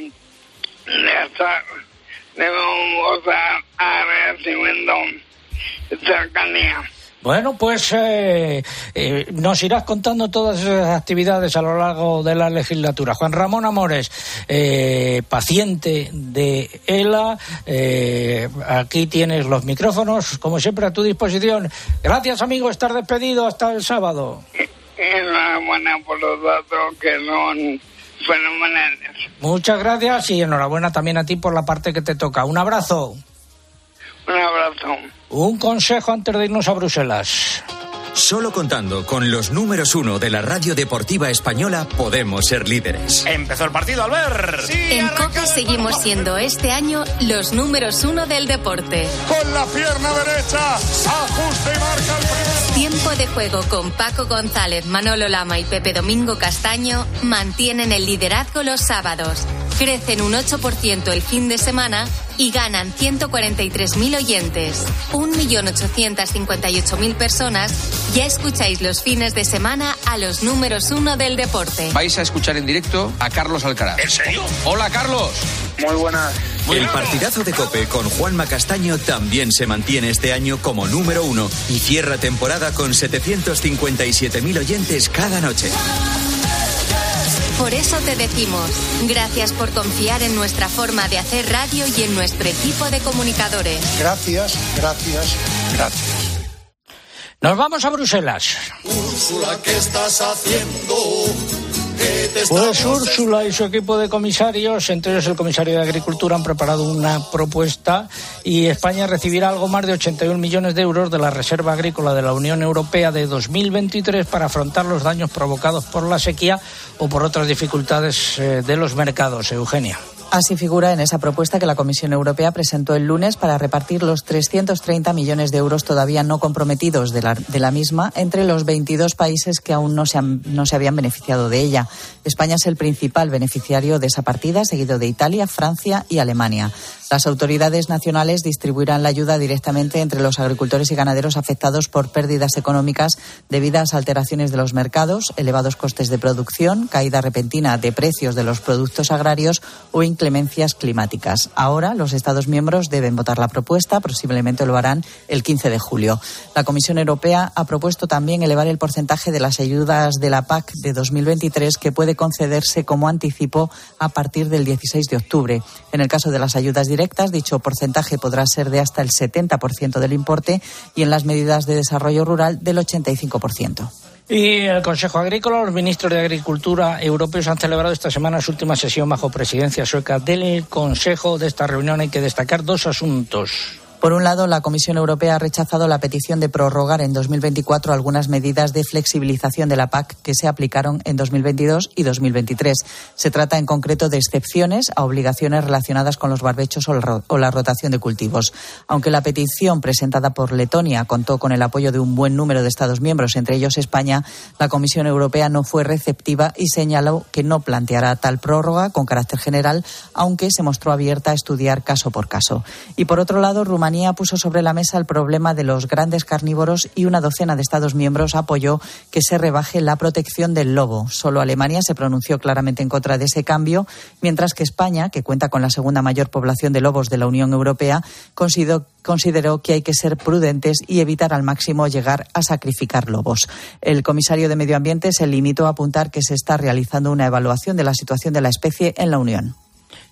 de estar, debemos y cercanía. Bueno, pues eh, eh, nos irás contando todas esas actividades a lo largo de la legislatura. Juan Ramón Amores, eh, paciente de ELA, eh, aquí tienes los micrófonos, como siempre, a tu disposición. Gracias, amigo, estar despedido hasta el sábado. Enhorabuena por los datos que son fenomenales. Muchas gracias y enhorabuena también a ti por la parte que te toca. Un abrazo. Un abrazo. Un consejo antes de irnos a Bruselas. Solo contando con los números uno de la radio deportiva española podemos ser líderes. Empezó el partido, Albert. en COPE seguimos siendo este año los números uno del deporte. Con la pierna derecha, ajuste y marca el primer. Tiempo de juego con Paco González, Manolo Lama y Pepe Domingo Castaño mantienen el liderazgo los sábados. Crecen un 8% el fin de semana y ganan 143.000 oyentes. 1.858.000 personas ya escucháis los fines de semana a los números uno del deporte. Vais a escuchar en directo a Carlos Alcaraz. ¿En serio? Hola, Carlos. Muy buenas. El partidazo de Cope con Juanma Castaño también se mantiene este año como número uno y cierra temporada con 757.000 oyentes cada noche. Por eso te decimos, gracias por confiar en nuestra forma de hacer radio y en nuestro equipo de comunicadores. Gracias, gracias, gracias. Nos vamos a Bruselas. Úrsula, ¿qué estás haciendo? ¿Qué te Pues Úrsula y su equipo de comisarios, entre ellos el comisario de Agricultura, han preparado una propuesta y España recibirá algo más de 81 millones de euros de la Reserva Agrícola de la Unión Europea de 2023 para afrontar los daños provocados por la sequía o por otras dificultades eh, de los mercados. Eugenia. Así figura en esa propuesta que la Comisión Europea presentó el lunes para repartir los 330 millones de euros todavía no comprometidos de la, de la misma entre los 22 países que aún no se, han- no se habían beneficiado de ella. España es el principal beneficiario de esa partida, seguido de Italia, Francia y Alemania. Las autoridades nacionales distribuirán la ayuda directamente entre los agricultores y ganaderos afectados por pérdidas económicas debidas a alteraciones de los mercados, elevados costes de producción, caída repentina de precios de los productos agrarios o inclemencias climáticas. Ahora los Estados miembros deben votar la propuesta, posiblemente lo harán el 15 de julio. La Comisión Europea ha propuesto también elevar el porcentaje de las ayudas de la PAC de 2023 que puede concederse como anticipo a partir del 16 de octubre. En el caso de las ayudas directas, dicho porcentaje podrá ser de hasta el 70% del importe y en las medidas de desarrollo rural del 85%. Y el Consejo Agrícola, los ministros de Agricultura europeos han celebrado esta semana su última sesión bajo presidencia sueca del Consejo. De esta reunión hay que destacar dos asuntos. Por un lado, la Comisión Europea ha rechazado la petición de prorrogar en 2024 algunas medidas de flexibilización de la PAC que se aplicaron en 2022 y 2023. Se trata en concreto de excepciones a obligaciones relacionadas con los barbechos o la rotación de cultivos. Aunque la petición presentada por Letonia contó con el apoyo de un buen número de Estados miembros, entre ellos España, la Comisión Europea no fue receptiva y señaló que no planteará tal prórroga con carácter general, aunque se mostró abierta a estudiar caso por caso. Y por otro lado, Rumanía puso sobre la mesa el problema de los grandes carnívoros y una docena de Estados miembros apoyó que se rebaje la protección del lobo. Solo Alemania se pronunció claramente en contra de ese cambio, mientras que España, que cuenta con la segunda mayor población de lobos de la Unión Europea, consideró, consideró que hay que ser prudentes y evitar al máximo llegar a sacrificar lobos. El comisario de Medio Ambiente se limitó a apuntar que se está realizando una evaluación de la situación de la especie en la Unión.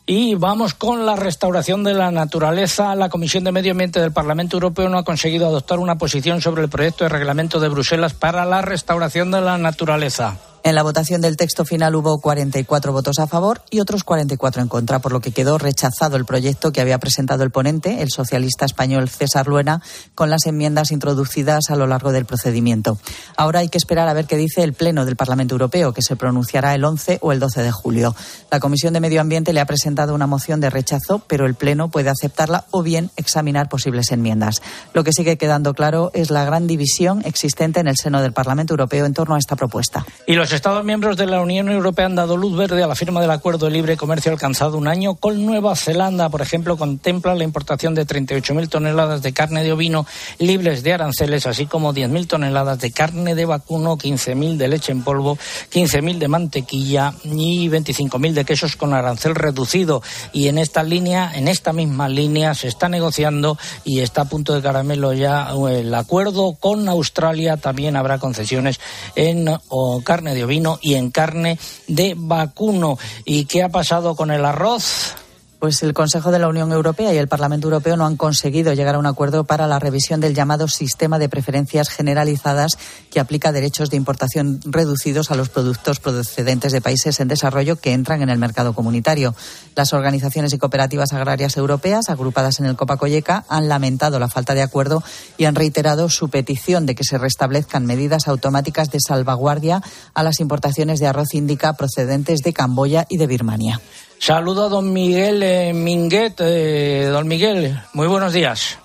Y vamos con la restauración de la naturaleza. La Comisión de Medio Ambiente del Parlamento Europeo no ha conseguido adoptar una posición sobre el proyecto de reglamento de Bruselas para la restauración de la naturaleza. En la votación del texto final hubo 44 votos a favor y otros 44 en contra, por lo que quedó rechazado el proyecto que había presentado el ponente, el socialista español César Luena, con las enmiendas introducidas a lo largo del procedimiento. Ahora hay que esperar a ver qué dice el Pleno del Parlamento Europeo, que se pronunciará el 11 o el 12 de julio. La Comisión de Medio Ambiente le ha presentado una moción de rechazo, pero el Pleno puede aceptarla o bien examinar posibles enmiendas. Lo que sigue quedando claro es la gran división existente en el seno del Parlamento Europeo en torno a esta propuesta. Estados miembros de la Unión Europea han dado luz verde a la firma del acuerdo de libre comercio alcanzado un año con Nueva Zelanda. Por ejemplo, contempla la importación de 38.000 toneladas de carne de ovino libres de aranceles, así como 10.000 toneladas de carne de vacuno, 15.000 de leche en polvo, 15.000 de mantequilla y 25.000 de quesos con arancel reducido. Y en esta línea, en esta misma línea, se está negociando y está a punto de caramelo ya el acuerdo con Australia. También habrá concesiones en carne de ovino y en carne de vacuno. ¿Y qué ha pasado con el arroz? Pues el Consejo de la Unión Europea y el Parlamento Europeo no han conseguido llegar a un acuerdo para la revisión del llamado sistema de preferencias generalizadas que aplica derechos de importación reducidos a los productos procedentes de países en desarrollo que entran en el mercado comunitario. Las organizaciones y cooperativas agrarias europeas, agrupadas en el Copa Coyeca, han lamentado la falta de acuerdo y han reiterado su petición de que se restablezcan medidas automáticas de salvaguardia a las importaciones de arroz índica procedentes de Camboya y de Birmania. Saludo a don Miguel eh, Minguet. Eh, don Miguel, muy buenos días.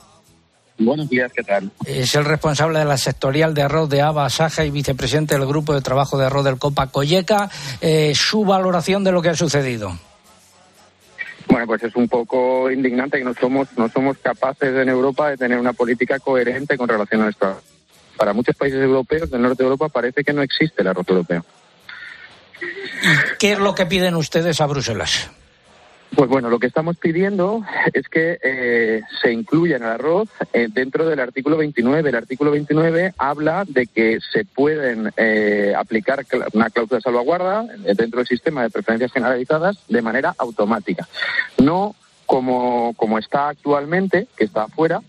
Buenos días, ¿qué tal? Es el responsable de la sectorial de arroz de Aba Saja y vicepresidente del grupo de trabajo de arroz del Copa Colleca. Eh, su valoración de lo que ha sucedido. Bueno, pues es un poco indignante que no somos, no somos capaces en Europa de tener una política coherente con relación a esto. Para muchos países europeos del norte de Europa parece que no existe el arroz europeo. ¿Qué es lo que piden ustedes a Bruselas? Pues bueno, lo que estamos pidiendo es que eh, se incluya en el arroz eh, dentro del artículo 29. El artículo 29 habla de que se pueden eh, aplicar una cláusula de salvaguarda dentro del sistema de preferencias generalizadas de manera automática. No como, como está actualmente, que está afuera,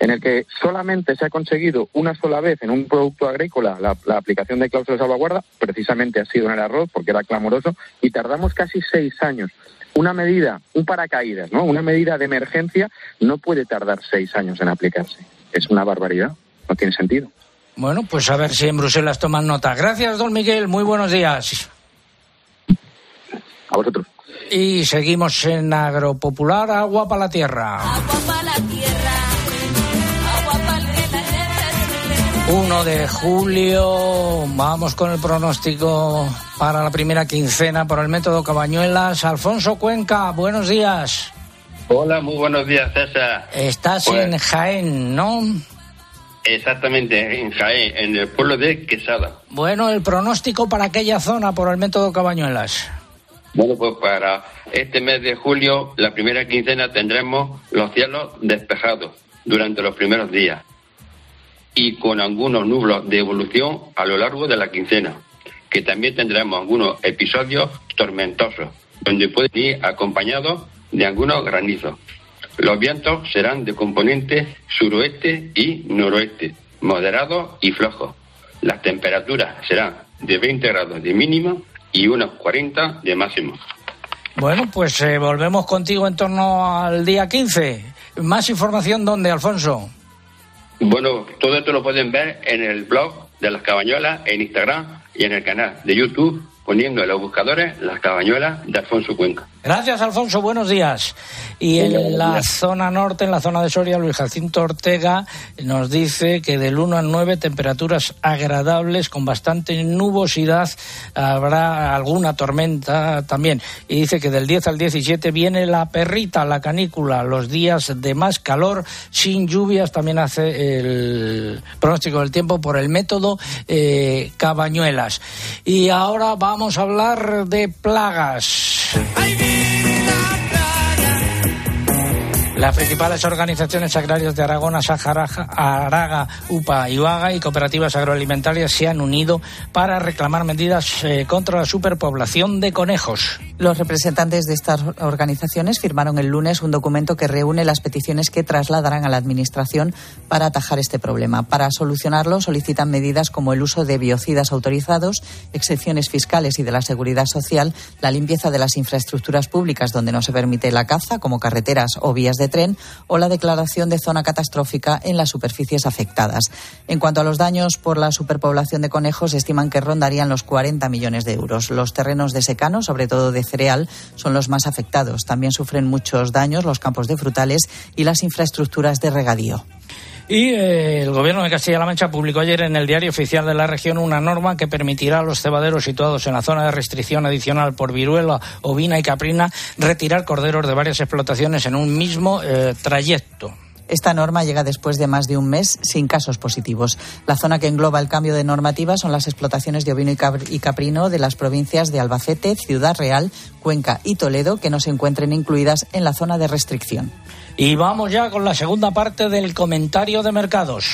en el que solamente se ha conseguido una sola vez en un producto agrícola la, aplicación de cláusulas de salvaguarda, precisamente ha sido en el arroz porque era clamoroso, y tardamos casi seis años. Una medida, un paracaídas, ¿no? Una medida de emergencia no puede tardar seis años en aplicarse. Es una barbaridad, no tiene sentido. Bueno, pues a ver si en Bruselas toman nota. Gracias, don Miguel. Muy buenos días. A vosotros. Y seguimos en Agropopular, agua para la tierra. Agua para la tierra. 1 de julio, vamos con el pronóstico para la primera quincena por el método Cabañuelas. Alfonso Cuenca, buenos días. Hola, muy buenos días, César. Estás Pues- en Jaén, ¿no? Exactamente, en Jaén, en el pueblo de Quesada. Bueno, el pronóstico para aquella zona por el método Cabañuelas. Bueno, pues para este mes de julio, la primera quincena, tendremos los cielos despejados durante los primeros días y con algunos nublos de evolución a lo largo de la quincena, que también tendremos algunos episodios tormentosos, donde pueden ir acompañados de algunos granizos. Los vientos serán de componente suroeste y noroeste, moderados y flojos. Las temperaturas serán de 20 grados de mínimo y unos 40 de máximo. Bueno, pues eh, volvemos contigo en torno al día 15. Más información, ¿dónde, Alfonso? Bueno, todo esto lo pueden ver en el blog de las cabañuelas, en Instagram y en el canal de YouTube, poniendo en los buscadores las cabañuelas de Alfonso Cuenca. Gracias, Alfonso. Buenos días. Y en la zona norte, en la zona de Soria, Luis Jacinto Ortega nos dice que del 1 al 9 temperaturas agradables con bastante nubosidad. Habrá alguna tormenta también. Y dice que del 10 al 17 viene la perrita, la canícula, los días de más calor sin lluvias. También hace el pronóstico del tiempo por el método eh, Cabañuelas. Y ahora vamos a hablar de plagas. Las principales organizaciones agrarias de Aragón, Saharaja, Araga, UPA y UAGA y cooperativas agroalimentarias se han unido para reclamar medidas eh, contra la superpoblación de conejos. Los representantes de estas organizaciones firmaron el lunes un documento que reúne las peticiones que trasladarán a la Administración para atajar este problema. Para solucionarlo, solicitan medidas como el uso de biocidas autorizados, excepciones fiscales y de la seguridad social, la limpieza de las infraestructuras públicas donde no se permite la caza, como carreteras o vías de tren o la declaración de zona catastrófica en las superficies afectadas. En cuanto a los daños por la superpoblación de conejos, estiman que rondarían los 40 millones de euros. Los terrenos de secano, sobre todo de cereal, son los más afectados. También sufren muchos daños los campos de frutales y las infraestructuras de regadío. Y eh, el Gobierno de Castilla-La Mancha publicó ayer en el Diario Oficial de la Región una norma que permitirá a los cebaderos situados en la zona de restricción adicional por viruela, ovina y caprina retirar corderos de varias explotaciones en un mismo eh, trayecto. Esta norma llega después de más de un mes sin casos positivos. La zona que engloba el cambio de normativa son las explotaciones de ovino y caprino de las provincias de Albacete, Ciudad Real, Cuenca y Toledo, que no se encuentren incluidas en la zona de restricción. Y vamos ya con la segunda parte del comentario de mercados.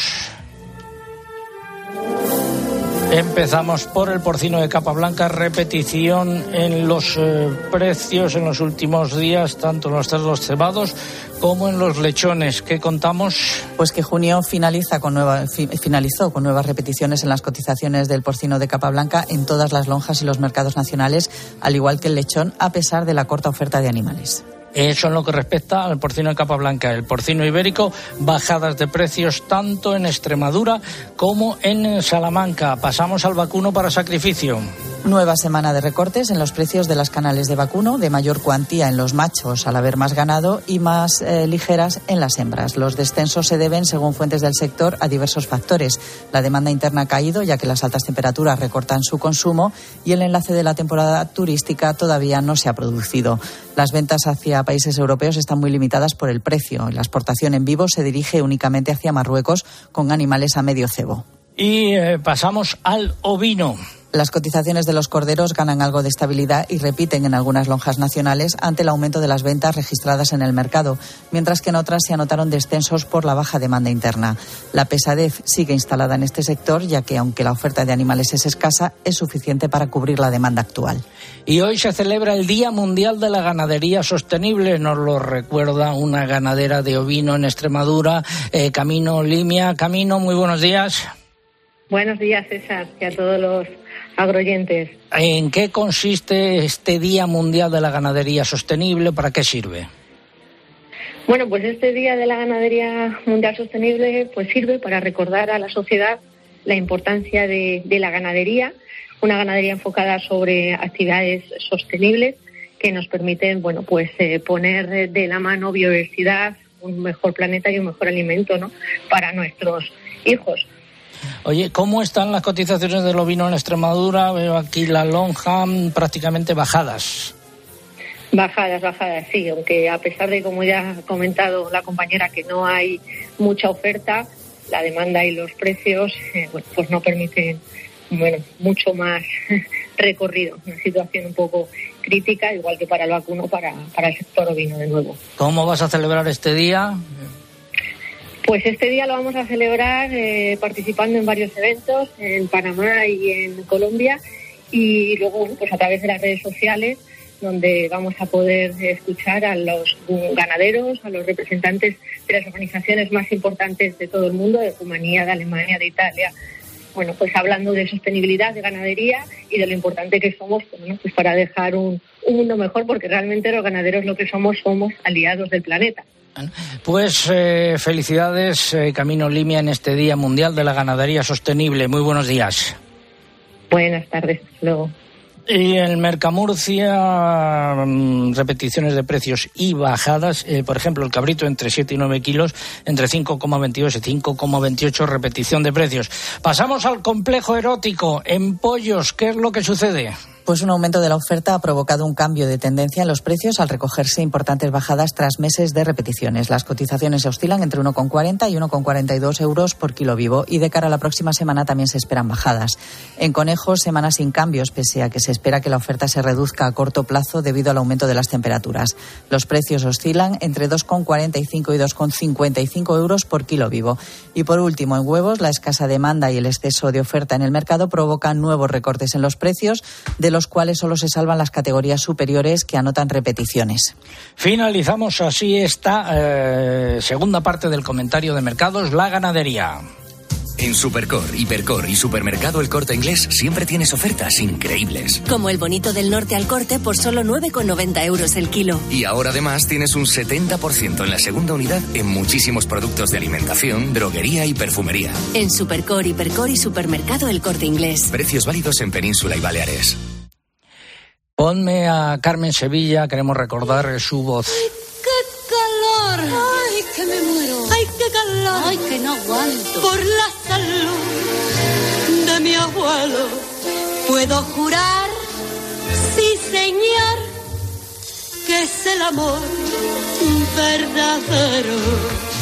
Empezamos por el porcino de capa blanca, repetición en los eh, precios en los últimos días, tanto en los cerdos cebados como en los lechones. ¿Qué contamos? Pues que junio finaliza con nueva, finalizó con nuevas repeticiones en las cotizaciones del porcino de capa blanca en todas las lonjas y los mercados nacionales, al igual que el lechón, a pesar de la corta oferta de animales. Eso en lo que respecta al porcino de capa blanca. El porcino ibérico, bajadas de precios tanto en Extremadura como en Salamanca. Pasamos al vacuno para sacrificio. Nueva semana de recortes en los precios de las canales de vacuno, de mayor cuantía en los machos al haber más ganado y más eh, ligeras en las hembras. Los descensos se deben, según fuentes del sector, a diversos factores. La demanda interna ha caído, ya que las altas temperaturas recortan su consumo y el enlace de la temporada turística todavía no se ha producido. Las ventas hacia países europeos están muy limitadas por el precio. La exportación en vivo se dirige únicamente hacia Marruecos con animales a medio cebo. Y eh, pasamos al ovino. Las cotizaciones de los corderos ganan algo de estabilidad y repiten en algunas lonjas nacionales ante el aumento de las ventas registradas en el mercado, mientras que en otras se anotaron descensos por la baja demanda interna. La pesadez sigue instalada en este sector, ya que aunque la oferta de animales es escasa, es suficiente para cubrir la demanda actual. Y hoy se celebra el Día Mundial de la Ganadería Sostenible. Nos lo recuerda una ganadera de ovino en Extremadura, eh, Camino Limia. Camino, muy buenos días. Buenos días, César, y a todos los agroyentes. ¿En qué consiste este Día Mundial de la Ganadería Sostenible? ¿Para qué sirve? Bueno, pues este Día de la Ganadería Mundial Sostenible pues sirve para recordar a la sociedad la importancia de, la ganadería, una ganadería enfocada sobre actividades sostenibles que nos permiten, bueno, pues eh, poner de la mano biodiversidad, un mejor planeta y un mejor alimento, ¿no? Para nuestros hijos. Oye, ¿cómo están las cotizaciones del ovino en Extremadura? Veo aquí la lonja prácticamente bajadas. Bajadas, bajadas, sí, aunque a pesar de, como ya ha comentado la compañera, que no hay mucha oferta, la demanda y los precios eh, pues no permiten bueno, mucho más recorrido, una situación un poco crítica, igual que para el vacuno, para, para el sector ovino de nuevo. ¿Cómo vas a celebrar este día? Pues este día lo vamos a celebrar eh, participando en varios eventos en Panamá y en Colombia. Y luego pues a través de las redes sociales donde vamos a poder escuchar a los ganaderos, a los representantes de las organizaciones más importantes de todo el mundo, de Rumanía, de Alemania, de Italia, bueno, pues hablando de sostenibilidad, de ganadería y de lo importante que somos pues para dejar un, un mundo mejor, porque realmente los ganaderos lo que somos somos aliados del planeta. Pues eh, felicidades, eh, Camino Limia, en este Día Mundial de la Ganadería Sostenible. Muy buenos días. Buenas tardes, luego. Y en Mercamurcia, mm, repeticiones de precios y bajadas. Eh, por ejemplo, el cabrito entre 7 y 9 kilos, entre 5,22 y 5,28, repetición de precios. Pasamos al complejo erótico. En pollos, ¿qué es lo que sucede? Pues un aumento de la oferta ha provocado un cambio de tendencia en los precios al recogerse importantes bajadas tras meses de repeticiones. Las cotizaciones oscilan entre 1,40 y 1,42 euros por kilo vivo y de cara a la próxima semana también se esperan bajadas. En conejos, semana sin cambios, pese a que se espera que la oferta se reduzca a corto plazo debido al aumento de las temperaturas. Los precios oscilan entre 2,45 y 2,55 euros por kilo vivo. Y por último, en huevos, la escasa demanda y el exceso de oferta en el mercado provocan nuevos recortes en los precios de los cuales solo se salvan las categorías superiores que anotan repeticiones. Finalizamos así esta eh, segunda parte del comentario de mercados, la ganadería. En Supercor, Hipercor y Supermercado El Corte Inglés siempre tienes ofertas increíbles. Como el bonito del norte al corte por solo 9,90 euros el kilo. Y ahora además tienes un 70% en la segunda unidad en muchísimos productos de alimentación, droguería y perfumería. En Supercor, Hipercor y Supermercado El Corte Inglés. Precios válidos en Península y Baleares. Ponme a Carmen Sevilla, queremos recordar su voz. ¡Qué calor! ¡Ay, que me muero! ¡Ay, qué calor! ¡Ay, que no aguanto! Por la salud de mi abuelo, puedo jurar, sí señor, que es el amor verdadero.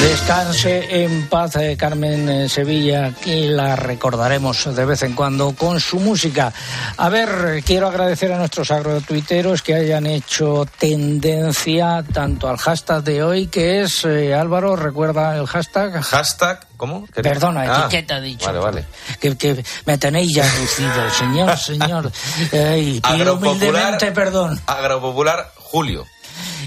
Descanse en paz, eh, Carmen eh, Sevilla, que la recordaremos de vez en cuando con su música. A ver, eh, quiero agradecer a nuestros agrotuiteros que hayan hecho tendencia tanto al hashtag de hoy, que es, eh, Álvaro, ¿recuerda el hashtag? Hashtag, ¿cómo? ¿Qué- Perdona, Ah, etiqueta, dicho. Vale, vale. Que, que me tenéis ya lucido, señor, señor. Ay, pido humildemente perdón. Agropopular Julio.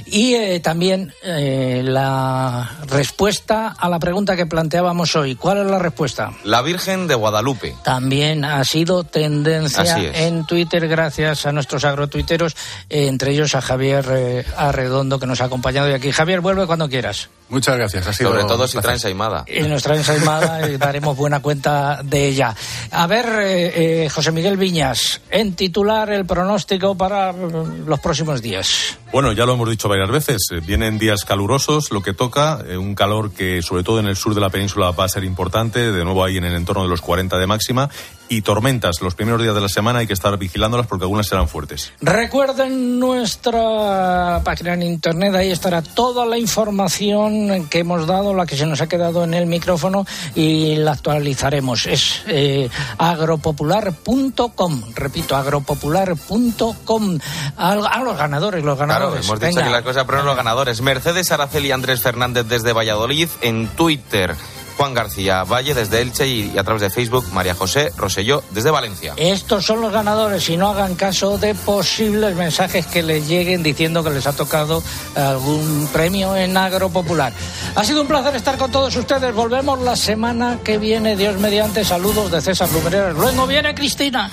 Y eh, también eh, la respuesta a la pregunta que planteábamos hoy. ¿Cuál es la respuesta? La Virgen de Guadalupe. También ha sido tendencia en Twitter gracias a nuestros agrotuiteros, eh, entre ellos a Javier eh, Arredondo que nos ha acompañado y aquí. Javier, vuelve cuando quieras. Muchas gracias. Ha sido Sobre todo si traen saimada. En nuestra ensaimada y daremos buena cuenta de ella. A ver, eh, eh, José Miguel Viñas, en titular el pronóstico para mm, los próximos días. Bueno, ya lo hemos dicho varias veces. eh, Vienen días calurosos, lo que toca, eh, un calor que sobre todo en el sur de la península va a ser importante, de nuevo ahí en el entorno de los 40 de máxima, y tormentas los primeros días de la semana hay que estar vigilándolas porque algunas serán fuertes. Recuerden nuestra página en internet, ahí estará toda la información que hemos dado, la que se nos ha quedado en el micrófono y la actualizaremos. Es eh, agropopular.com, repito, agropopular.com. A, a los ganadores, los Claro, ganadores. hemos dicho Venga. que la cosa pero los ganadores. Mercedes Araceli y Andrés Fernández desde Valladolid en Twitter. Juan García Valle desde Elche y, y a través de Facebook María José Roselló desde Valencia. Estos son los ganadores y no hagan caso de posibles mensajes que les lleguen diciendo que les ha tocado algún premio en Agropopular. Ha sido un placer estar con todos ustedes. Volvemos la semana que viene. Dios mediante. Saludos de César Lumbreras. Luego viene Cristina.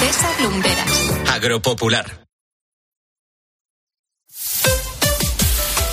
César Lumberas. Agropopular.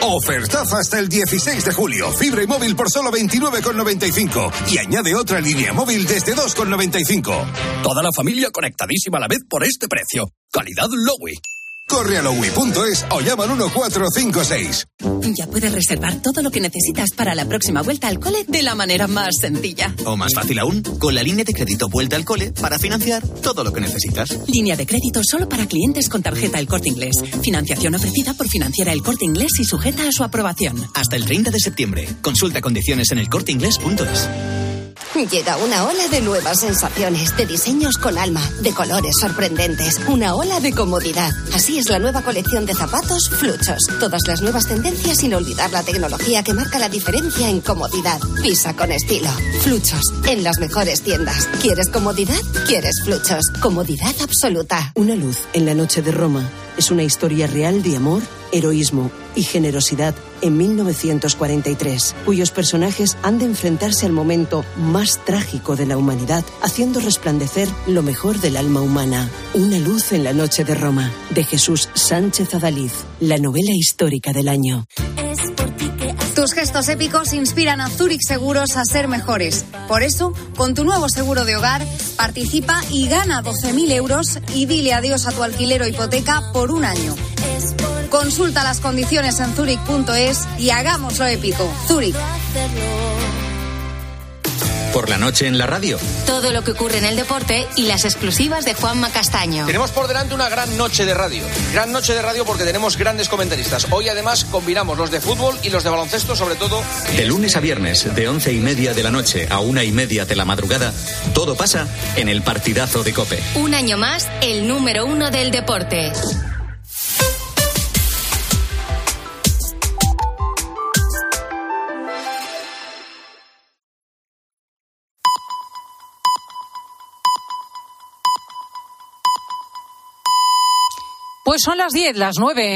Ofertaza hasta el 16 de julio. Fibra y móvil por solo 29,95. Y añade otra línea móvil desde 2,95. Toda la familia conectadísima a la vez por este precio. Calidad Lowy. Corre a lowy.es o llama al 1456. Ya puedes reservar todo lo que necesitas para la próxima vuelta al cole de la manera más sencilla. O más fácil aún, con la línea de crédito Vuelta al Cole para financiar todo lo que necesitas. Línea de crédito solo para clientes con tarjeta El Corte Inglés. Financiación ofrecida por Financiera El Corte Inglés y sujeta a su aprobación. Hasta el 30 de septiembre. Consulta condiciones en elcorteinglés.es. Llega una ola de nuevas sensaciones, de diseños con alma, de colores sorprendentes, una ola de comodidad. Así es la nueva colección de zapatos Fluchos. Todas las nuevas tendencias sin olvidar la tecnología que marca la diferencia en comodidad. Pisa con estilo. Fluchos, en las mejores tiendas. ¿Quieres comodidad? ¿Quieres Fluchos? Comodidad absoluta. Una luz en la noche de Roma es una historia real de amor, heroísmo y generosidad en 1943, cuyos personajes han de enfrentarse al momento más trágico de la humanidad, haciendo resplandecer lo mejor del alma humana. Una luz en la noche de Roma, de Jesús Sánchez Adaliz, la novela histórica del año. Tus gestos épicos inspiran a Zurich Seguros a ser mejores. Por eso, con tu nuevo seguro de hogar, participa y gana 12.000 euros y dile adiós a tu alquiler o hipoteca por un año. Consulta las condiciones en zurich.es y hagámoslo épico. Zurich. Por la noche en la radio. Todo lo que ocurre en el deporte y las exclusivas de Juanma Castaño. Tenemos por delante una gran noche de radio. Gran noche de radio porque tenemos grandes comentaristas. Hoy además combinamos los de fútbol y los de baloncesto, sobre todo. De lunes a viernes, de once y media de la noche a una y media de la madrugada, todo pasa en el partidazo de Cope. Un año más, el número uno del deporte. Son las 10, las 9 en